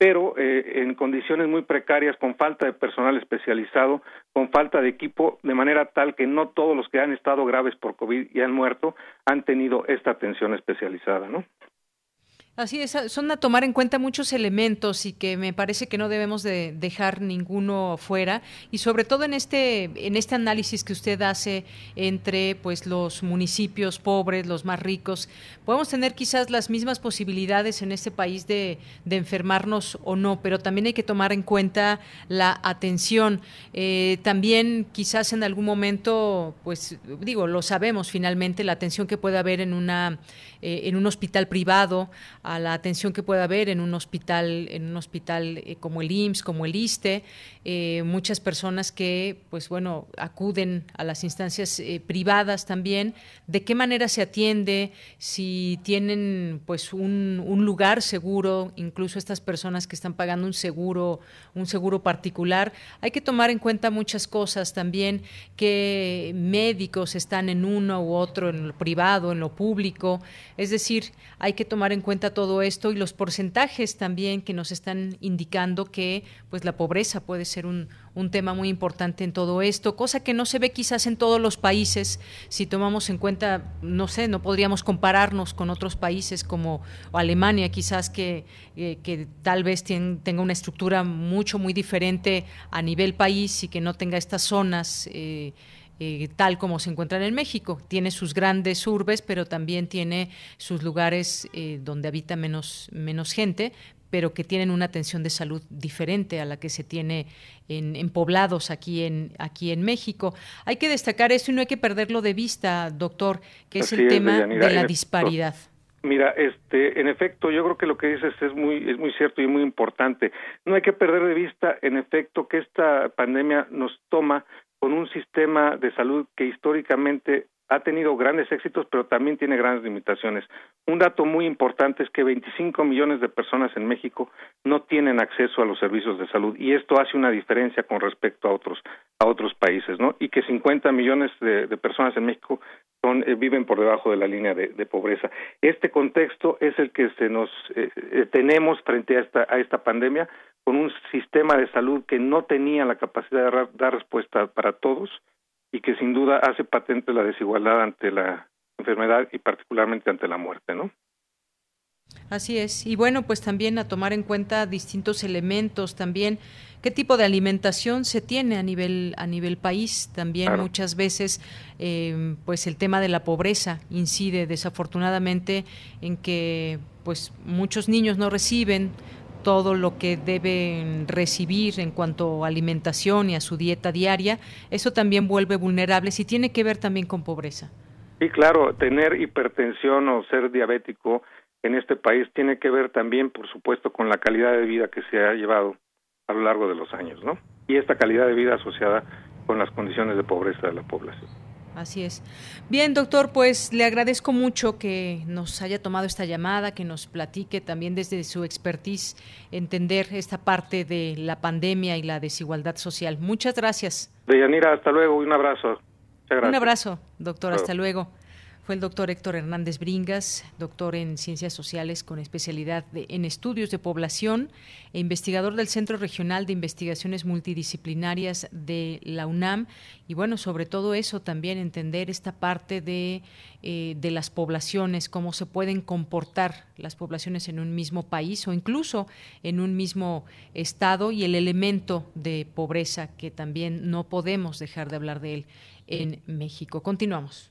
pero eh, en condiciones muy precarias, con falta de personal especializado, con falta de equipo, de manera tal que no todos los que han estado graves por COVID y han muerto han tenido esta atención especializada, ¿no? Así es, son a tomar en cuenta muchos elementos y que me parece que no debemos de dejar ninguno fuera y sobre todo en este en este análisis que usted hace entre pues los municipios pobres, los más ricos, podemos tener quizás las mismas posibilidades en este país de, de enfermarnos o no, pero también hay que tomar en cuenta la atención. Eh, también quizás en algún momento, pues digo, lo sabemos finalmente la atención que puede haber en una eh, en un hospital privado a la atención que pueda haber en un hospital, en un hospital eh, como el IMSS, como el ISTE, eh, muchas personas que, pues bueno, acuden a las instancias eh, privadas también, de qué manera se atiende, si tienen pues un, lugar seguro, incluso estas personas que están pagando un seguro, un seguro particular, hay que tomar en cuenta muchas cosas también, que médicos están en uno u otro, en lo privado, en lo público, es decir, hay que tomar en cuenta todo esto y los porcentajes también que nos están indicando que pues la pobreza puede ser un, un tema muy importante en todo esto, cosa que no se ve quizás en todos los países, si tomamos en cuenta, no sé, no podríamos compararnos con otros países como Alemania, quizás que, eh, que tal vez tenga una estructura mucho, muy diferente a nivel país y que no tenga estas zonas. Eh, eh, tal como se encuentran en México. Tiene sus grandes urbes, pero también tiene sus lugares donde habita menos, menos gente, pero que tienen una atención de salud diferente a la que se tiene en, poblados aquí en, aquí en México. Hay que destacar eso y no hay que perderlo de vista, doctor, que es el tema de la disparidad. Mira, este, en efecto, yo creo que lo que dices es muy, es muy cierto y muy importante. No hay que perder de vista, en efecto, que esta pandemia nos toma con un sistema de salud que históricamente ha tenido grandes éxitos, pero también tiene grandes limitaciones. Un dato muy importante es que 25 millones de personas en México no tienen acceso a los servicios de salud y esto hace una diferencia con respecto a otros a otros países, ¿no? Y que 50 millones de, personas en México son, eh, viven por debajo de la línea de, pobreza. Este contexto es el que se nos eh, eh, tenemos frente a esta a esta pandemia con un sistema de salud que no tenía la capacidad de dar respuesta para todos y que sin duda hace patente la desigualdad ante la enfermedad y particularmente ante la muerte, ¿no? Así es. Y bueno, pues también a tomar en cuenta distintos elementos también qué tipo de alimentación se tiene a nivel a nivel país. También muchas veces, eh, pues el tema de la pobreza incide desafortunadamente en que pues muchos niños no reciben todo lo que deben recibir en cuanto a alimentación y a su dieta diaria, eso también vuelve vulnerables y tiene que ver también con pobreza. Sí, claro, tener hipertensión o ser diabético en este país tiene que ver también, por supuesto, con la calidad de vida que se ha llevado a lo largo de los años, ¿no? Y esta calidad de vida asociada con las condiciones de pobreza de la población. Así es. Bien, doctor, pues le agradezco mucho que nos haya tomado esta llamada, que nos platique también desde su expertise entender esta parte de la pandemia y la desigualdad social. Muchas gracias. Deyanira, hasta luego, un abrazo. Un abrazo, doctor, hasta luego fue el doctor Héctor Hernández Bringas, doctor en Ciencias Sociales con especialidad en Estudios de Población e investigador del Centro Regional de Investigaciones Multidisciplinarias de la UNAM. Y bueno, sobre todo eso también entender esta parte de, eh, de las poblaciones, cómo se pueden comportar las poblaciones en un mismo país o incluso en un mismo estado y el elemento de pobreza que también no podemos dejar de hablar de él en México. Continuamos.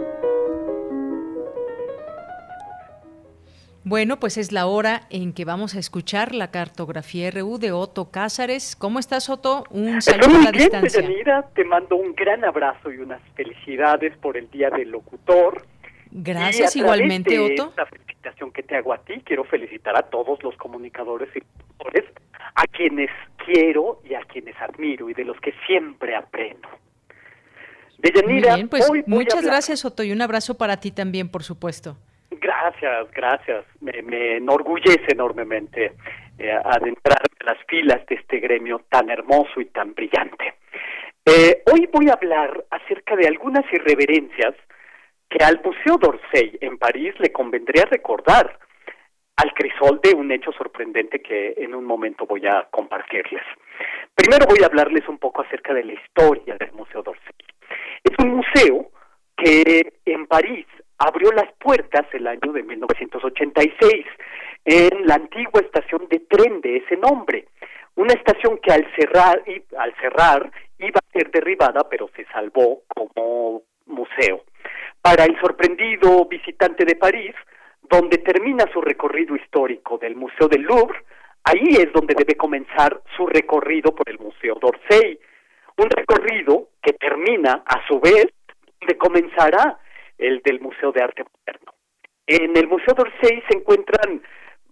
Bueno, pues es la hora en que vamos a escuchar la cartografía RU de Otto Cázares. ¿Cómo estás, Otto? Un saludo a la distancia. Bienvenida, te mando un gran abrazo y unas felicidades por el Día del Locutor. Gracias igualmente, de Otto. La felicitación que te hago a ti, quiero felicitar a todos los comunicadores y locutores, a quienes quiero y a quienes admiro y de los que siempre aprendo. Deyanira, Muy bien, pues muchas gracias, Otto, y un abrazo para ti también, por supuesto. Gracias, gracias. Me, enorgullece enormemente eh, adentrar en las filas de este gremio tan hermoso y tan brillante. Eh, hoy voy a hablar acerca de algunas irreverencias que al Museo d'Orsay en París le convendría recordar al crisol de un hecho sorprendente que en un momento voy a compartirles. Primero voy a hablarles un poco acerca de la historia del Museo d'Orsay. Es un museo que en París abrió las puertas el año de 1986 en la antigua estación de tren de ese nombre, una estación que al cerrar al cerrar iba a ser derribada, pero se salvó como museo. Para el sorprendido visitante de París, donde termina su recorrido histórico del Museo del Louvre, ahí es donde debe comenzar su recorrido por el Museo d'Orsay, un recorrido que termina a su vez donde comenzará el del Museo de Arte Moderno. En el Museo d'Orsay se encuentran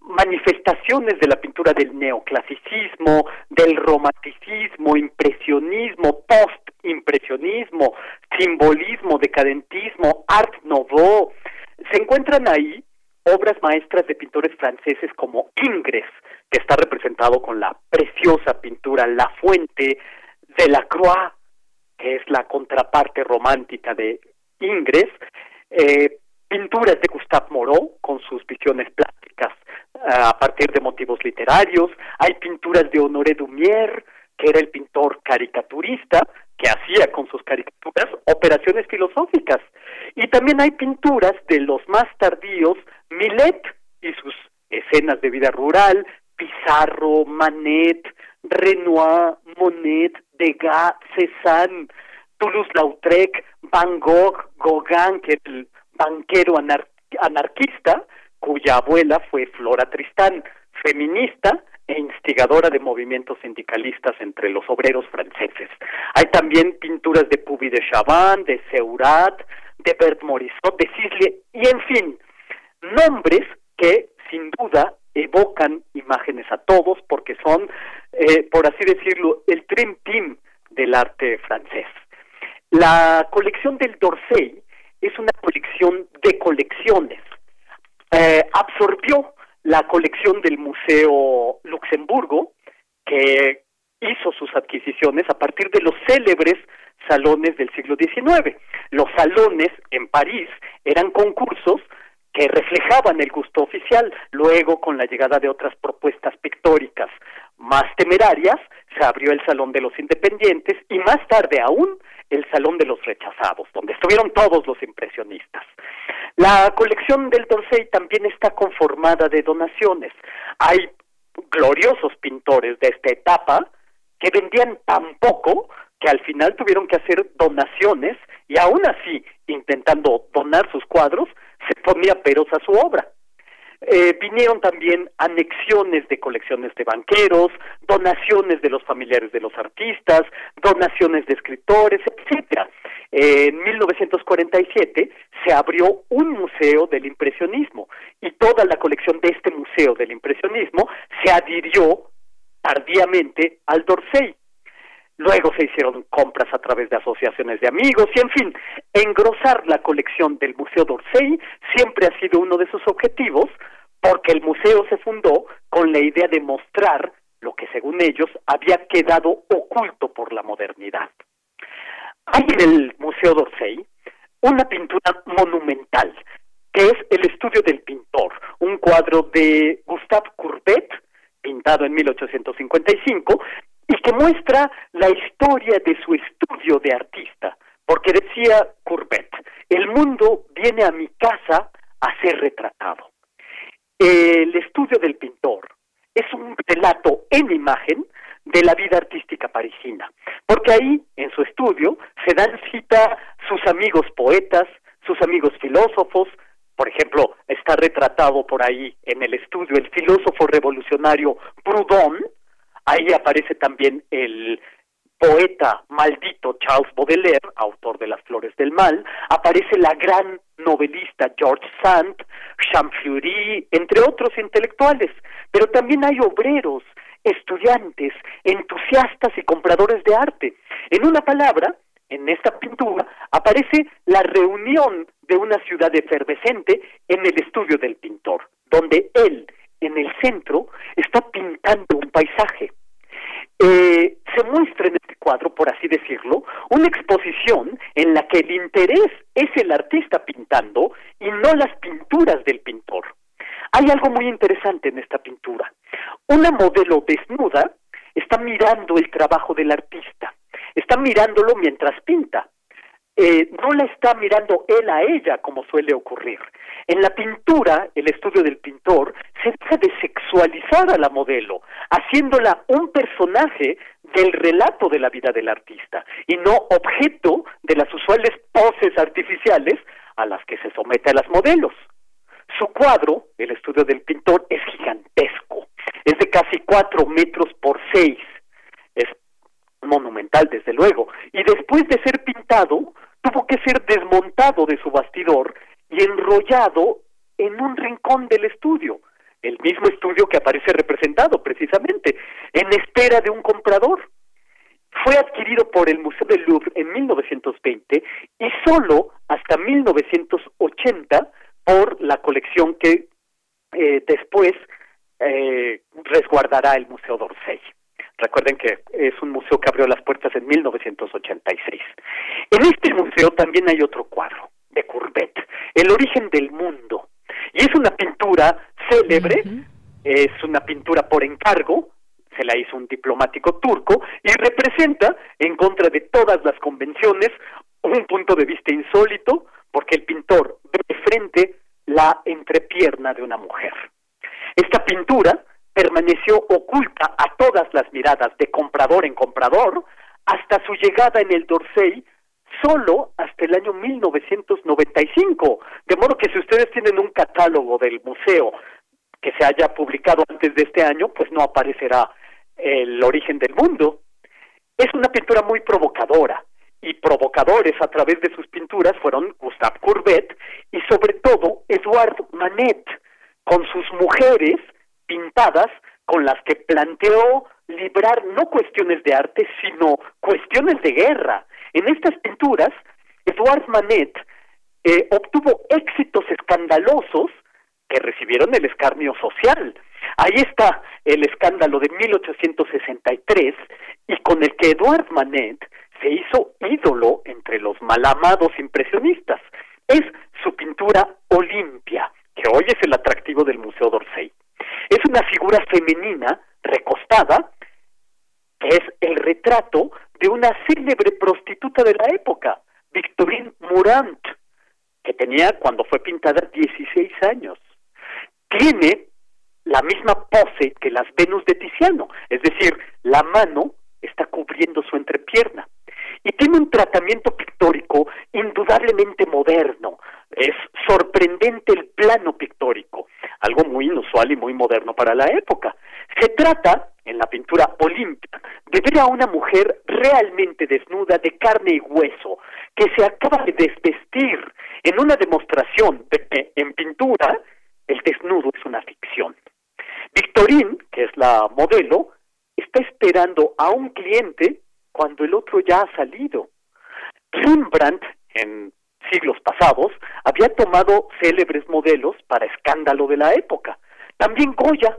manifestaciones de la pintura del neoclasicismo, del romanticismo, impresionismo, post-impresionismo, simbolismo, decadentismo, art nouveau. Se encuentran ahí obras maestras de pintores franceses como Ingres, que está representado con la preciosa pintura La Fuente, de la Croix, que es la contraparte romántica de Ingres, eh, pinturas de Gustave Moreau con sus visiones plásticas eh, a partir de motivos literarios, hay pinturas de Honoré Dumier, que era el pintor caricaturista, que hacía con sus caricaturas operaciones filosóficas. Y también hay pinturas de los más tardíos, Millet y sus escenas de vida rural, Pizarro, Manet, Renoir, Monet, Degas, Cézanne, Toulouse-Lautrec, Van Gogh, Gauguin, que el banquero anarquista cuya abuela fue Flora Tristán, feminista e instigadora de movimientos sindicalistas entre los obreros franceses. Hay también pinturas de Puby de Chavannes, de Seurat, de Bert Morisot, de Sisley, y en fin, nombres que sin duda evocan imágenes a todos porque son, eh, por así decirlo, el dream team del arte francés. La colección del Dorsey es una colección de colecciones. Eh, absorbió la colección del Museo Luxemburgo, que hizo sus adquisiciones a partir de los célebres salones del siglo XIX. Los salones en París eran concursos que reflejaban el gusto oficial. Luego, con la llegada de otras propuestas pictóricas más temerarias, se abrió el Salón de los Independientes y más tarde aún el Salón de los Rechazados, donde estuvieron todos los impresionistas. La colección del Dorsey también está conformada de donaciones. Hay gloriosos pintores de esta etapa que vendían tan poco que al final tuvieron que hacer donaciones y aún así, intentando donar sus cuadros, se ponía peros a su obra. Eh, vinieron también anexiones de colecciones de banqueros, donaciones de los familiares de los artistas, donaciones de escritores, etcétera. en 1947 se abrió un museo del impresionismo y toda la colección de este museo del impresionismo se adhirió tardíamente al Dorsey. Luego se hicieron compras a través de asociaciones de amigos y, en fin, engrosar la colección del Museo d'Orsay siempre ha sido uno de sus objetivos porque el museo se fundó con la idea de mostrar lo que, según ellos, había quedado oculto por la modernidad. Hay en el Museo d'Orsay una pintura monumental, que es El estudio del pintor, un cuadro de Gustave Courbet, pintado en 1855, y que muestra la historia de su estudio de artista, porque decía Courbet, el mundo viene a mi casa a ser retratado. El estudio del pintor es un relato en imagen de la vida artística parisina, porque ahí, en su estudio, se dan cita sus amigos poetas, sus amigos filósofos, por ejemplo, está retratado por ahí en el estudio el filósofo revolucionario Proudhon, Ahí aparece también el poeta maldito Charles Baudelaire, autor de Las Flores del Mal, aparece la gran novelista George Sand, Champfleury, entre otros intelectuales, pero también hay obreros, estudiantes, entusiastas y compradores de arte. En una palabra, en esta pintura aparece la reunión de una ciudad efervescente en el estudio del pintor, donde él, en el centro, está pintando un paisaje. Eh, se muestra en este cuadro, por así decirlo, una exposición en la que el interés es el artista pintando y no las pinturas del pintor. Hay algo muy interesante en esta pintura. Una modelo desnuda está mirando el trabajo del artista, está mirándolo mientras pinta. Eh, no la está mirando él a ella como suele ocurrir. En la pintura, el estudio del pintor, se deja de sexualizar a la modelo, haciéndola un personaje del relato de la vida del artista y no objeto de las usuales poses artificiales a las que se somete a las modelos. Su cuadro, el estudio del pintor, es gigantesco, es de casi cuatro metros por seis, monumental desde luego, y después de ser pintado, tuvo que ser desmontado de su bastidor y enrollado en un rincón del estudio, el mismo estudio que aparece representado precisamente, en espera de un comprador. Fue adquirido por el Museo del Louvre en 1920 y solo hasta 1980 por la colección que eh, después eh, resguardará el Museo d'Orsay. Recuerden que es un museo que abrió las puertas en 1986. En este museo también hay otro cuadro de Courbet, El origen del mundo. Y es una pintura célebre, es una pintura por encargo, se la hizo un diplomático turco y representa, en contra de todas las convenciones, un punto de vista insólito, porque el pintor ve de frente la entrepierna de una mujer. Esta pintura permaneció oculta a todas las miradas de comprador en comprador hasta su llegada en el Dorsey solo hasta el año 1995. De modo que si ustedes tienen un catálogo del museo que se haya publicado antes de este año, pues no aparecerá el origen del mundo. Es una pintura muy provocadora y provocadores a través de sus pinturas fueron Gustave Courbet y sobre todo Edouard Manet, con sus mujeres pintadas con las que planteó librar no cuestiones de arte, sino cuestiones de guerra. En estas pinturas, Edouard Manet eh, obtuvo éxitos escandalosos que recibieron el escarnio social. Ahí está el escándalo de 1863 y con el que Edouard Manet se hizo ídolo entre los malamados impresionistas. Es su pintura Olimpia, que hoy es el atractivo del Museo d'Orsay. Una figura femenina recostada, que es el retrato de una célebre prostituta de la época, Victorine Mourant, que tenía cuando fue pintada 16 años. Tiene la misma pose que las Venus de Tiziano, es decir, la mano está cubriendo su entrepierna. Y tiene un tratamiento pictórico indudablemente moderno. Es sorprendente el plano pictórico, algo muy inusual y muy moderno para la época. Se trata, en la pintura Olimpia, de ver a una mujer realmente desnuda de carne y hueso, que se acaba de desvestir en una demostración de que en pintura el desnudo es una ficción. Victorine, que es la modelo, está esperando a un cliente cuando el otro ya ha salido. Rembrandt, en siglos pasados, había tomado célebres modelos para escándalo de la época. También Goya,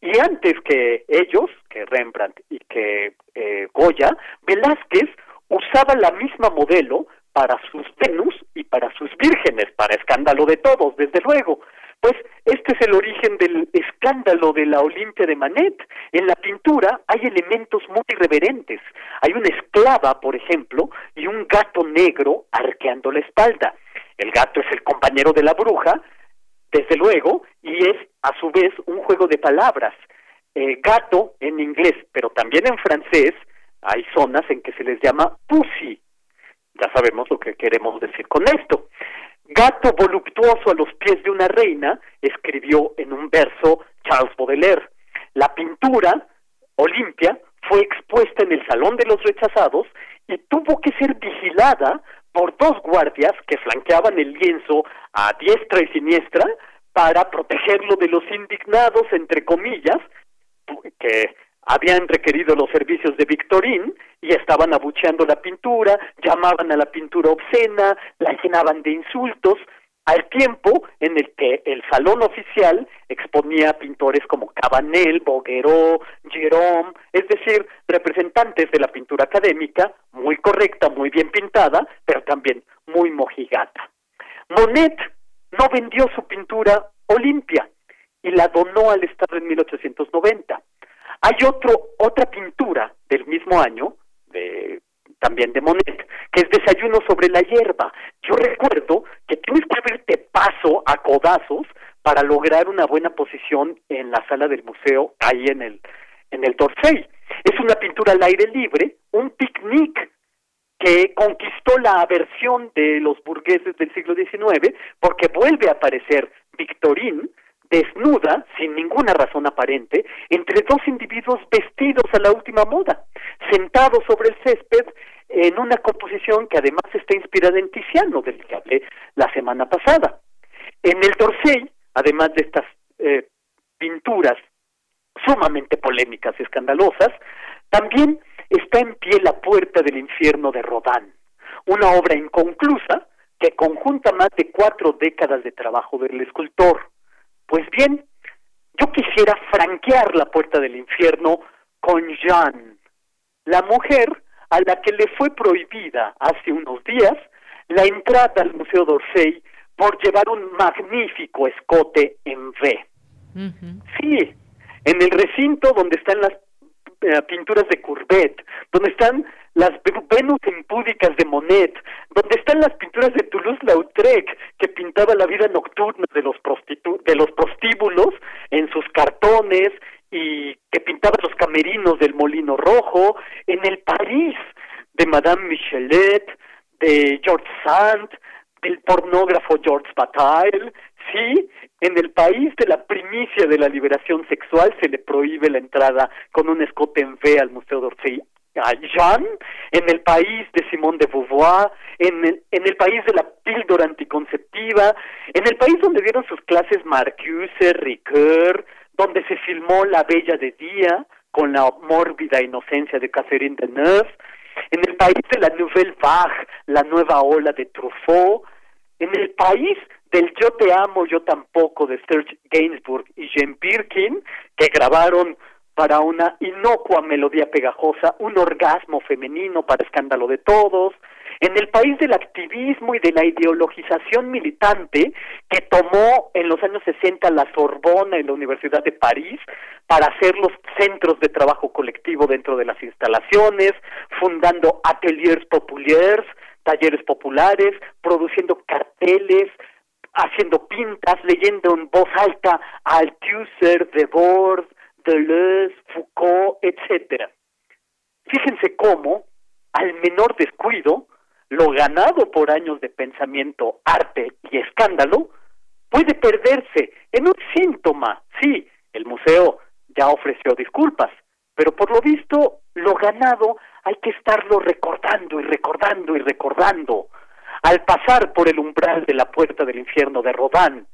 y antes que ellos, que Rembrandt y que eh, Goya, Velázquez usaba la misma modelo para sus Venus y para sus vírgenes, para escándalo de todos, desde luego. Pues este es el origen del escándalo de la Olimpia de Manet. En la pintura hay elementos muy irreverentes. Hay una esclava, por ejemplo, y un gato negro arqueando la espalda. El gato es el compañero de la bruja, desde luego, y es a su vez un juego de palabras. Eh, gato en inglés, pero también en francés hay zonas en que se les llama pussy. Ya sabemos lo que queremos decir con esto. Gato voluptuoso a los pies de una reina, escribió en un verso Charles Baudelaire. La pintura, Olimpia, fue expuesta en el Salón de los Rechazados y tuvo que ser vigilada por dos guardias que flanqueaban el lienzo a diestra y siniestra para protegerlo de los indignados, entre comillas, que habían requerido los servicios de Victorín y estaban abucheando la pintura, llamaban a la pintura obscena, la llenaban de insultos, al tiempo en el que el salón oficial exponía pintores como Cabanel, Bogueró, Gérôme, es decir, representantes de la pintura académica, muy correcta, muy bien pintada, pero también muy mojigata. Monet no vendió su pintura Olimpia y la donó al Estado en 1890. Hay otro, otra pintura del mismo año, de, también de Monet, que es Desayuno sobre la hierba. Yo recuerdo que tienes que abrirte paso a codazos para lograr una buena posición en la sala del museo, ahí en el, en el Dorsey. Es una pintura al aire libre, un picnic que conquistó la aversión de los burgueses del siglo XIX porque vuelve a aparecer Victorine desnuda, sin ninguna razón aparente, entre dos individuos vestidos a la última moda, sentados sobre el césped en una composición que además está inspirada en Tiziano, del que hablé la semana pasada. En el Dorsey, además de estas eh, pinturas sumamente polémicas y escandalosas, también está en pie La Puerta del Infierno de Rodin, una obra inconclusa que conjunta más de cuatro décadas de trabajo del escultor. Pues bien, yo quisiera franquear la puerta del infierno con Jeanne, la mujer a la que le fue prohibida hace unos días la entrada al Museo d'Orsay por llevar un magnífico escote en V. Sí, en el recinto donde están las eh, pinturas de Courbet, donde están las Venus impúdicas de Monet, donde están las pinturas de Toulouse-Lautrec, que pintaba la vida nocturna de los, de los prostíbulos en sus cartones y que pintaba los camerinos del Molino Rojo, en el París de Madame Michelet, de George Sand, del pornógrafo George Bataille, sí, en el país de la primicia de la liberación sexual se le prohíbe la entrada con un escote en V al Museo d'Orsay a Jean, en el país de Simone de Beauvoir, en el, en el país de la píldora anticonceptiva, en el país donde dieron sus clases Marcuse, Ricoeur, donde se filmó La Bella de Día, con la mórbida inocencia de Catherine Deneuve, en el país de la Nouvelle Vague, la nueva ola de Truffaut, en el país del Yo te amo, yo tampoco de Serge Gainsbourg y Jane Birkin, que grabaron para una inocua melodía pegajosa, un orgasmo femenino para escándalo de todos, en el país del activismo y de la ideologización militante que tomó en los años 60 la Sorbona y la Universidad de París para hacer los centros de trabajo colectivo dentro de las instalaciones, fundando ateliers populaires, talleres populares, produciendo carteles, haciendo pintas, leyendo en voz alta a Althusser, Debord, Deleuze, Foucault, etcétera. Fíjense cómo, al menor descuido, lo ganado por años de pensamiento, arte y escándalo puede perderse en un síntoma. Sí, el museo ya ofreció disculpas, pero por lo visto lo ganado hay que estarlo recordando y recordando y recordando. Al pasar por el umbral de la puerta del infierno de Rodin,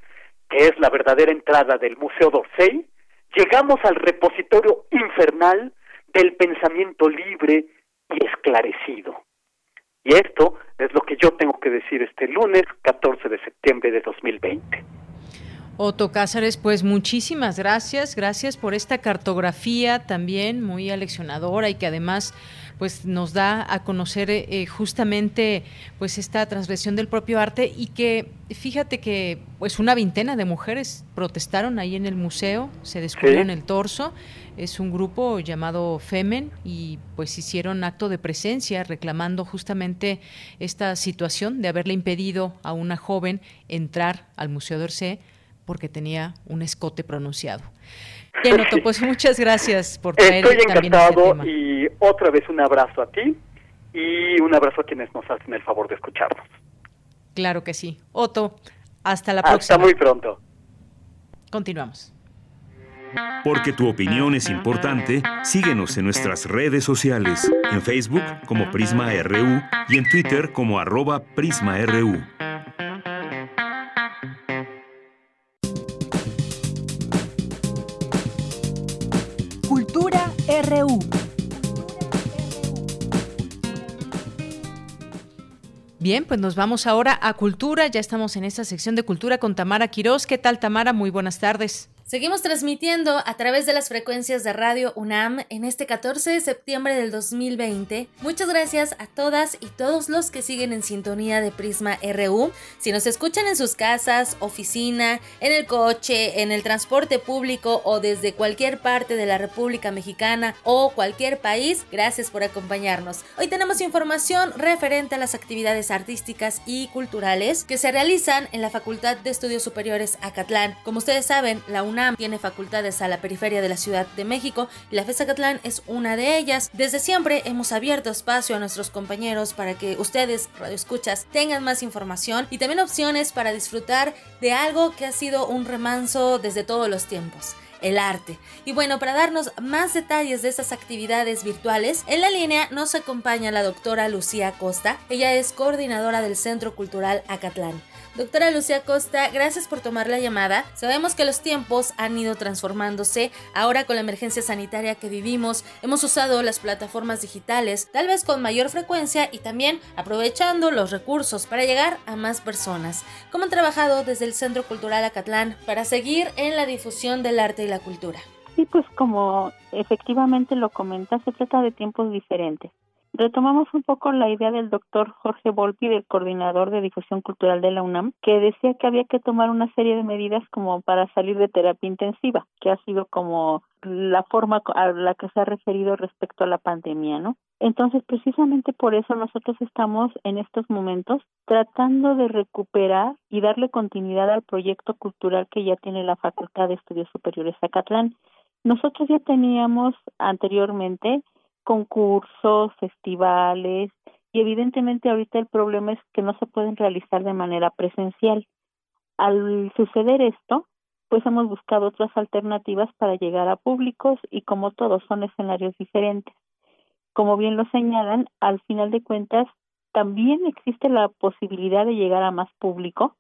que es la verdadera entrada del Museo d'Orsay, llegamos al repositorio infernal del pensamiento libre y esclarecido. Y esto es lo que yo tengo que decir este lunes 14 de septiembre de 2020. Otto Cázares, pues muchísimas gracias, gracias por esta cartografía también muy aleccionadora y que además pues nos da a conocer eh, justamente pues esta transgresión del propio arte y que fíjate que pues una veintena de mujeres protestaron ahí en el museo, se descubrieron el torso, es un grupo llamado Femen y pues hicieron acto de presencia reclamando justamente esta situación de haberle impedido a una joven entrar al Museo d'Orsay porque tenía un escote pronunciado. Bien, Otto, pues muchas gracias por traer Estoy también encantado este tema. y otra vez un abrazo a ti y un abrazo a quienes nos hacen el favor de escucharnos. Claro que sí. Otto, hasta la Hasta próxima. muy pronto. Continuamos. Porque tu opinión es importante, síguenos en nuestras redes sociales, en Facebook como Prisma RU y en Twitter como arroba PrismaRU. Bien, pues nos vamos ahora a Cultura. Ya estamos en esta sección de Cultura con Tamara Quirós. ¿Qué tal, Tamara? Muy buenas tardes. Seguimos transmitiendo a través de las frecuencias de Radio UNAM en este 14 de septiembre del 2020. Muchas gracias a todas y todos los que siguen en sintonía de Prisma RU. Si nos escuchan en sus casas, oficina, en el coche, en el transporte público o desde cualquier parte de la República Mexicana o cualquier país, gracias por acompañarnos. Hoy tenemos información referente a las actividades artísticas y culturales que se realizan en la Facultad de Estudios Superiores Acatlán. Como ustedes saben, la UNAM tiene facultades a la periferia de la Ciudad de México y la FES Acatlán es una de ellas. Desde siempre hemos abierto espacio a nuestros compañeros para que ustedes, radioescuchas, tengan más información y también opciones para disfrutar de algo que ha sido un remanso desde todos los tiempos el arte. Y bueno, para darnos más detalles de estas actividades virtuales, en la línea nos acompaña la doctora Lucía Costa. Ella es coordinadora del Centro Cultural Acatlán. Doctora Lucía Costa, gracias por tomar la llamada. Sabemos que los tiempos han ido transformándose. Ahora con la emergencia sanitaria que vivimos, hemos usado las plataformas digitales, tal vez con mayor frecuencia y también aprovechando los recursos para llegar a más personas. ¿Cómo han trabajado desde el Centro Cultural Acatlán para seguir en la difusión del arte y la cultura? Sí, pues como efectivamente lo comenta, se trata de tiempos diferentes. Retomamos un poco la idea del doctor Jorge Volpi, del coordinador de difusión cultural de la UNAM, que decía que había que tomar una serie de medidas como para salir de terapia intensiva, que ha sido como la forma a la que se ha referido respecto a la pandemia, ¿no? Entonces, precisamente por eso nosotros estamos en estos momentos tratando de recuperar y darle continuidad al proyecto cultural que ya tiene la Facultad de Estudios Superiores Acatlán. Nosotros ya teníamos anteriormente concursos, festivales y evidentemente ahorita el problema es que no se pueden realizar de manera presencial. Al suceder esto, pues hemos buscado otras alternativas para llegar a públicos y como todos son escenarios diferentes. Como bien lo señalan, al final de cuentas también existe la posibilidad de llegar a más público,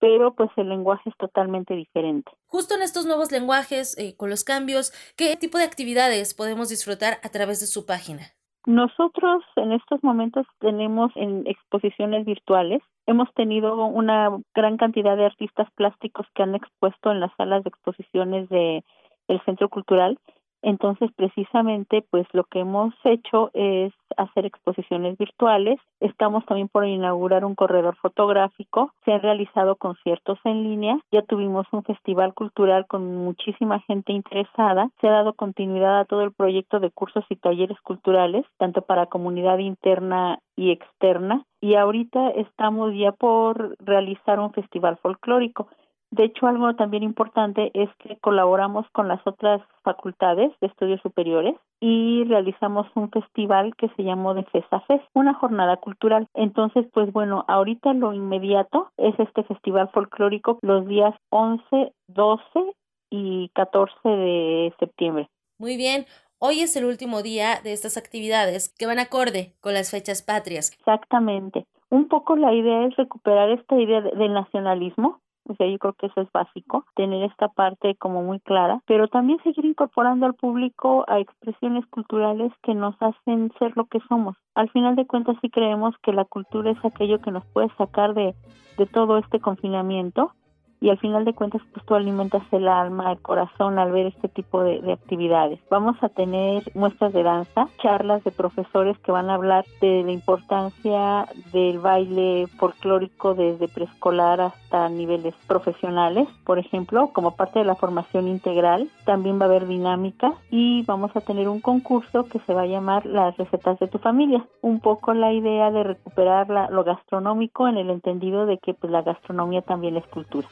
pero pues el lenguaje es totalmente diferente. Justo en estos nuevos lenguajes, eh, con los cambios, ¿qué tipo de actividades podemos disfrutar a través de su página? Nosotros en estos momentos tenemos en exposiciones virtuales, hemos tenido una gran cantidad de artistas plásticos que han expuesto en las salas de exposiciones de el Centro Cultural entonces, precisamente, pues lo que hemos hecho es hacer exposiciones virtuales. Estamos también por inaugurar un corredor fotográfico. Se han realizado conciertos en línea. Ya tuvimos un festival cultural con muchísima gente interesada. Se ha dado continuidad a todo el proyecto de cursos y talleres culturales, tanto para comunidad interna y externa. Y ahorita estamos ya por realizar un festival folclórico. De hecho, algo también importante es que colaboramos con las otras facultades de estudios superiores y realizamos un festival que se llamó de FESAFES, una jornada cultural. Entonces, pues bueno, ahorita lo inmediato es este festival folclórico los días 11, 12 y 14 de septiembre. Muy bien. Hoy es el último día de estas actividades que van acorde con las fechas patrias. Exactamente. Un poco la idea es recuperar esta idea del nacionalismo, o sea, yo creo que eso es básico, tener esta parte como muy clara, pero también seguir incorporando al público a expresiones culturales que nos hacen ser lo que somos. Al final de cuentas sí creemos que la cultura es aquello que nos puede sacar de, de todo este confinamiento y al final de cuentas pues tú alimentas el alma, el corazón al ver este tipo de, actividades. Vamos a tener muestras de danza, charlas de profesores que van a hablar de la importancia del baile folclórico desde preescolar hasta niveles profesionales, por ejemplo, como parte de la formación integral. También va a haber dinámica y vamos a tener un concurso que se va a llamar las recetas de tu familia. Un poco la idea de recuperar lo gastronómico en el entendido de que pues la gastronomía también es cultura.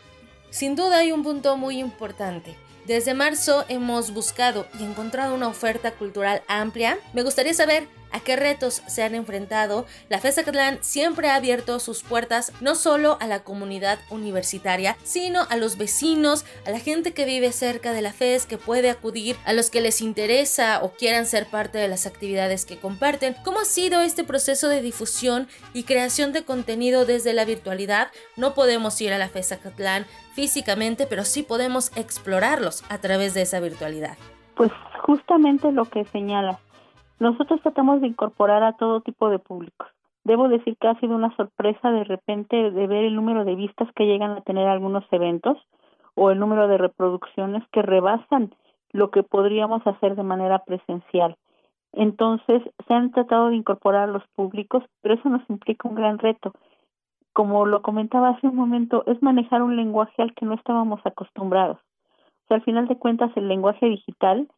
Sin duda hay un punto muy importante. Desde marzo hemos buscado y encontrado una oferta cultural amplia. Me gustaría saber a qué retos se han enfrentado, la FES Acatlán siempre ha abierto sus puertas no solo a la comunidad universitaria, sino a los vecinos, a la gente que vive cerca de la FES, que puede acudir, a los que les interesa o quieran ser parte de las actividades que comparten. ¿Cómo ha sido este proceso de difusión y creación de contenido desde la virtualidad? No podemos ir a la FES Acatlán físicamente, pero sí podemos explorarlos a través de esa virtualidad. Pues justamente lo que señala nosotros tratamos de incorporar a todo tipo de públicos. Debo decir que ha sido una sorpresa de repente de ver el número de vistas que llegan a tener algunos eventos o el número de reproducciones que rebasan lo que podríamos hacer de manera presencial. Entonces, se han tratado de incorporar a los públicos, pero eso nos implica un gran reto. Como lo comentaba hace un momento, es manejar un lenguaje al que no estábamos acostumbrados. O sea, al final de cuentas, el lenguaje digital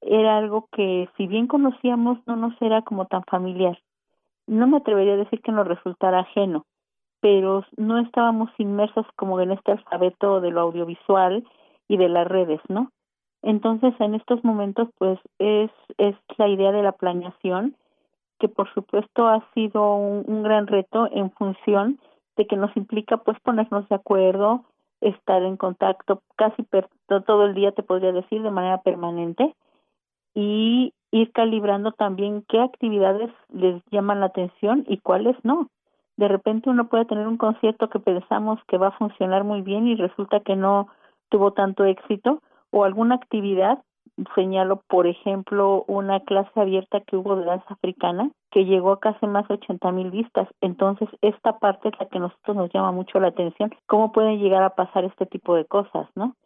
era algo que si bien conocíamos no nos era como tan familiar. No me atrevería a decir que nos resultara ajeno, pero no estábamos inmersos como en este alfabeto de lo audiovisual y de las redes, ¿no? Entonces, en estos momentos, pues es, es la idea de la planeación, que por supuesto ha sido un, gran reto en función de que nos implica pues ponernos de acuerdo, estar en contacto casi todo el día, te podría decir, de manera permanente, y ir calibrando también qué actividades les llaman la atención y cuáles no. De repente uno puede tener un concierto que pensamos que va a funcionar muy bien y resulta que no tuvo tanto éxito o alguna actividad, señalo por ejemplo una clase abierta que hubo de danza africana que llegó a casi más de 80 mil vistas. Entonces esta parte es la que a nosotros nos llama mucho la atención, cómo pueden llegar a pasar este tipo de cosas, ¿no?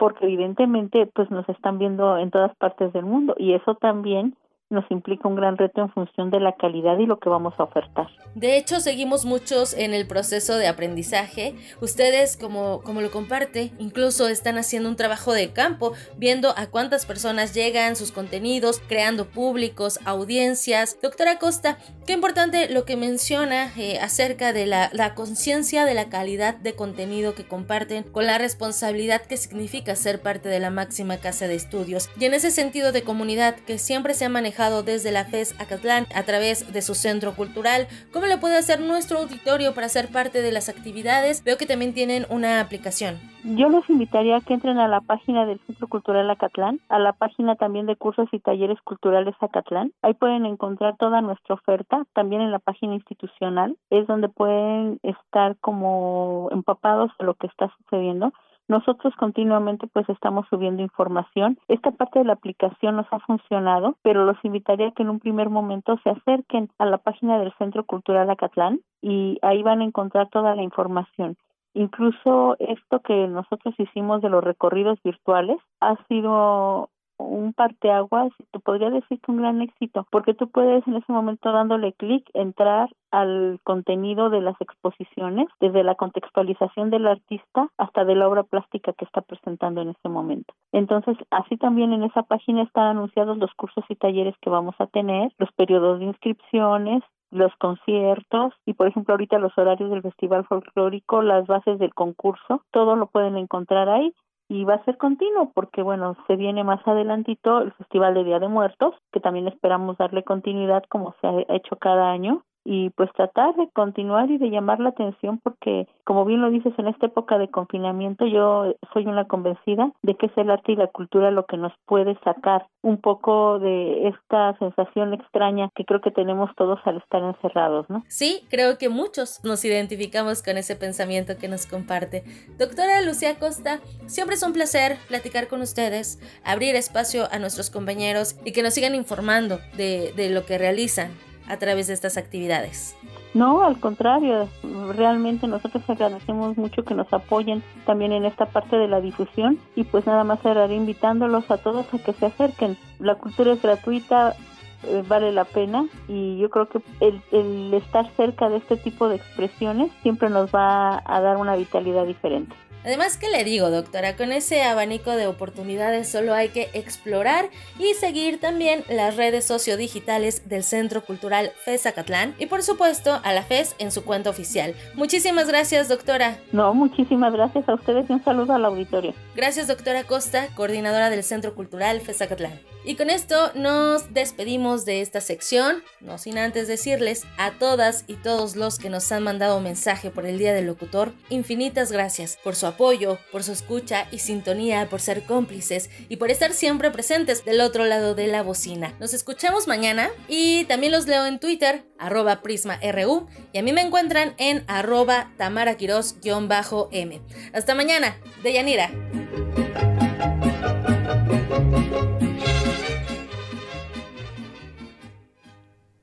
Porque evidentemente pues nos están viendo en todas partes del mundo y eso también nos implica un gran reto en función de la calidad y lo que vamos a ofertar. De hecho, seguimos muchos en el proceso de aprendizaje. Ustedes, como, como lo comparte, incluso están haciendo un trabajo de campo, viendo a cuántas personas llegan, sus contenidos, creando públicos, audiencias. Doctora Costa, qué importante lo que menciona eh, acerca de la, la conciencia de la calidad de contenido que comparten con la responsabilidad que significa ser parte de la máxima casa de estudios. Y en ese sentido de comunidad que siempre se ha manejado desde la FES Acatlán a través de su centro cultural. ¿Cómo lo puede hacer nuestro auditorio para ser parte de las actividades? Veo que también tienen una aplicación. Yo los invitaría a que entren a la página del Centro Cultural Acatlán, a la página también de cursos y talleres culturales Acatlán. Ahí pueden encontrar toda nuestra oferta, también en la página institucional, es donde pueden estar como empapados de lo que está sucediendo. Nosotros continuamente pues estamos subiendo información. Esta parte de la aplicación nos ha funcionado, pero los invitaría a que en un primer momento se acerquen a la página del Centro Cultural Acatlán y ahí van a encontrar toda la información. Incluso esto que nosotros hicimos de los recorridos virtuales ha sido un parteaguas, te podría decir que un gran éxito, porque tú puedes en ese momento dándole clic entrar al contenido de las exposiciones, desde la contextualización del artista hasta de la obra plástica que está presentando en ese momento. Entonces, así también en esa página están anunciados los cursos y talleres que vamos a tener, los periodos de inscripciones, los conciertos y por ejemplo ahorita los horarios del festival folclórico, las bases del concurso, todo lo pueden encontrar ahí y va a ser continuo porque bueno, se viene más adelantito el Festival de Día de Muertos, que también esperamos darle continuidad como se ha hecho cada año y pues tratar de continuar y de llamar la atención porque como bien lo dices en esta época de confinamiento yo soy una convencida de que es el arte y la cultura lo que nos puede sacar un poco de esta sensación extraña que creo que tenemos todos al estar encerrados, ¿no? Sí, creo que muchos nos identificamos con ese pensamiento que nos comparte. Doctora Lucía Costa, siempre es un placer platicar con ustedes, abrir espacio a nuestros compañeros y que nos sigan informando de, de lo que realizan a través de estas actividades. No, al contrario, realmente nosotros agradecemos mucho que nos apoyen también en esta parte de la difusión y pues nada más cerraré invitándolos a todos a que se acerquen. La cultura es gratuita, eh, vale la pena y yo creo que el, el estar cerca de este tipo de expresiones siempre nos va a dar una vitalidad diferente. Además, ¿qué le digo, doctora? Con ese abanico de oportunidades solo hay que explorar y seguir también las redes sociodigitales del Centro Cultural FES Acatlán y por supuesto a la FES en su cuenta oficial. Muchísimas gracias, doctora. No, muchísimas gracias a ustedes y un saludo al auditorio. Gracias, doctora Costa, coordinadora del Centro Cultural FES Acatlán. Y con esto nos despedimos de esta sección, no sin antes decirles a todas y todos los que nos han mandado mensaje por el Día del Locutor, infinitas gracias por su apoyo, por su escucha y sintonía, por ser cómplices y por estar siempre presentes del otro lado de la bocina. Nos escuchamos mañana y también los leo en Twitter, arroba prisma.ru y a mí me encuentran en arroba tamaraquiros-m. Hasta mañana, de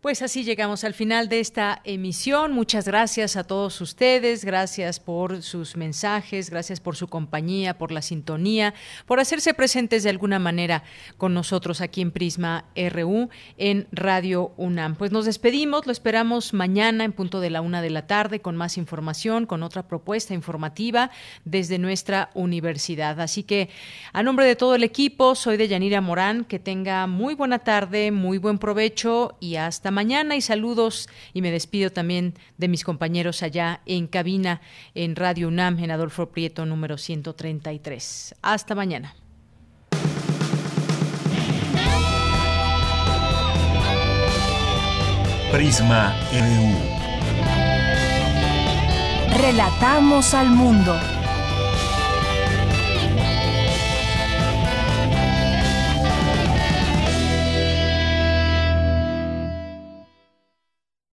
Pues así llegamos al final de esta emisión. Muchas gracias a todos ustedes, gracias por sus mensajes, gracias por su compañía, por la sintonía, por hacerse presentes de alguna manera con nosotros aquí en Prisma RU en Radio UNAM. Pues nos despedimos, lo esperamos mañana en punto de la una de la tarde con más información, con otra propuesta informativa desde nuestra universidad. Así que a nombre de todo el equipo, soy de Yanira Morán, que tenga muy buena tarde, muy buen provecho y hasta mañana y saludos y me despido también de mis compañeros allá en cabina en Radio UNAM en Adolfo Prieto número 133. Hasta mañana. Prisma RU. Relatamos al mundo.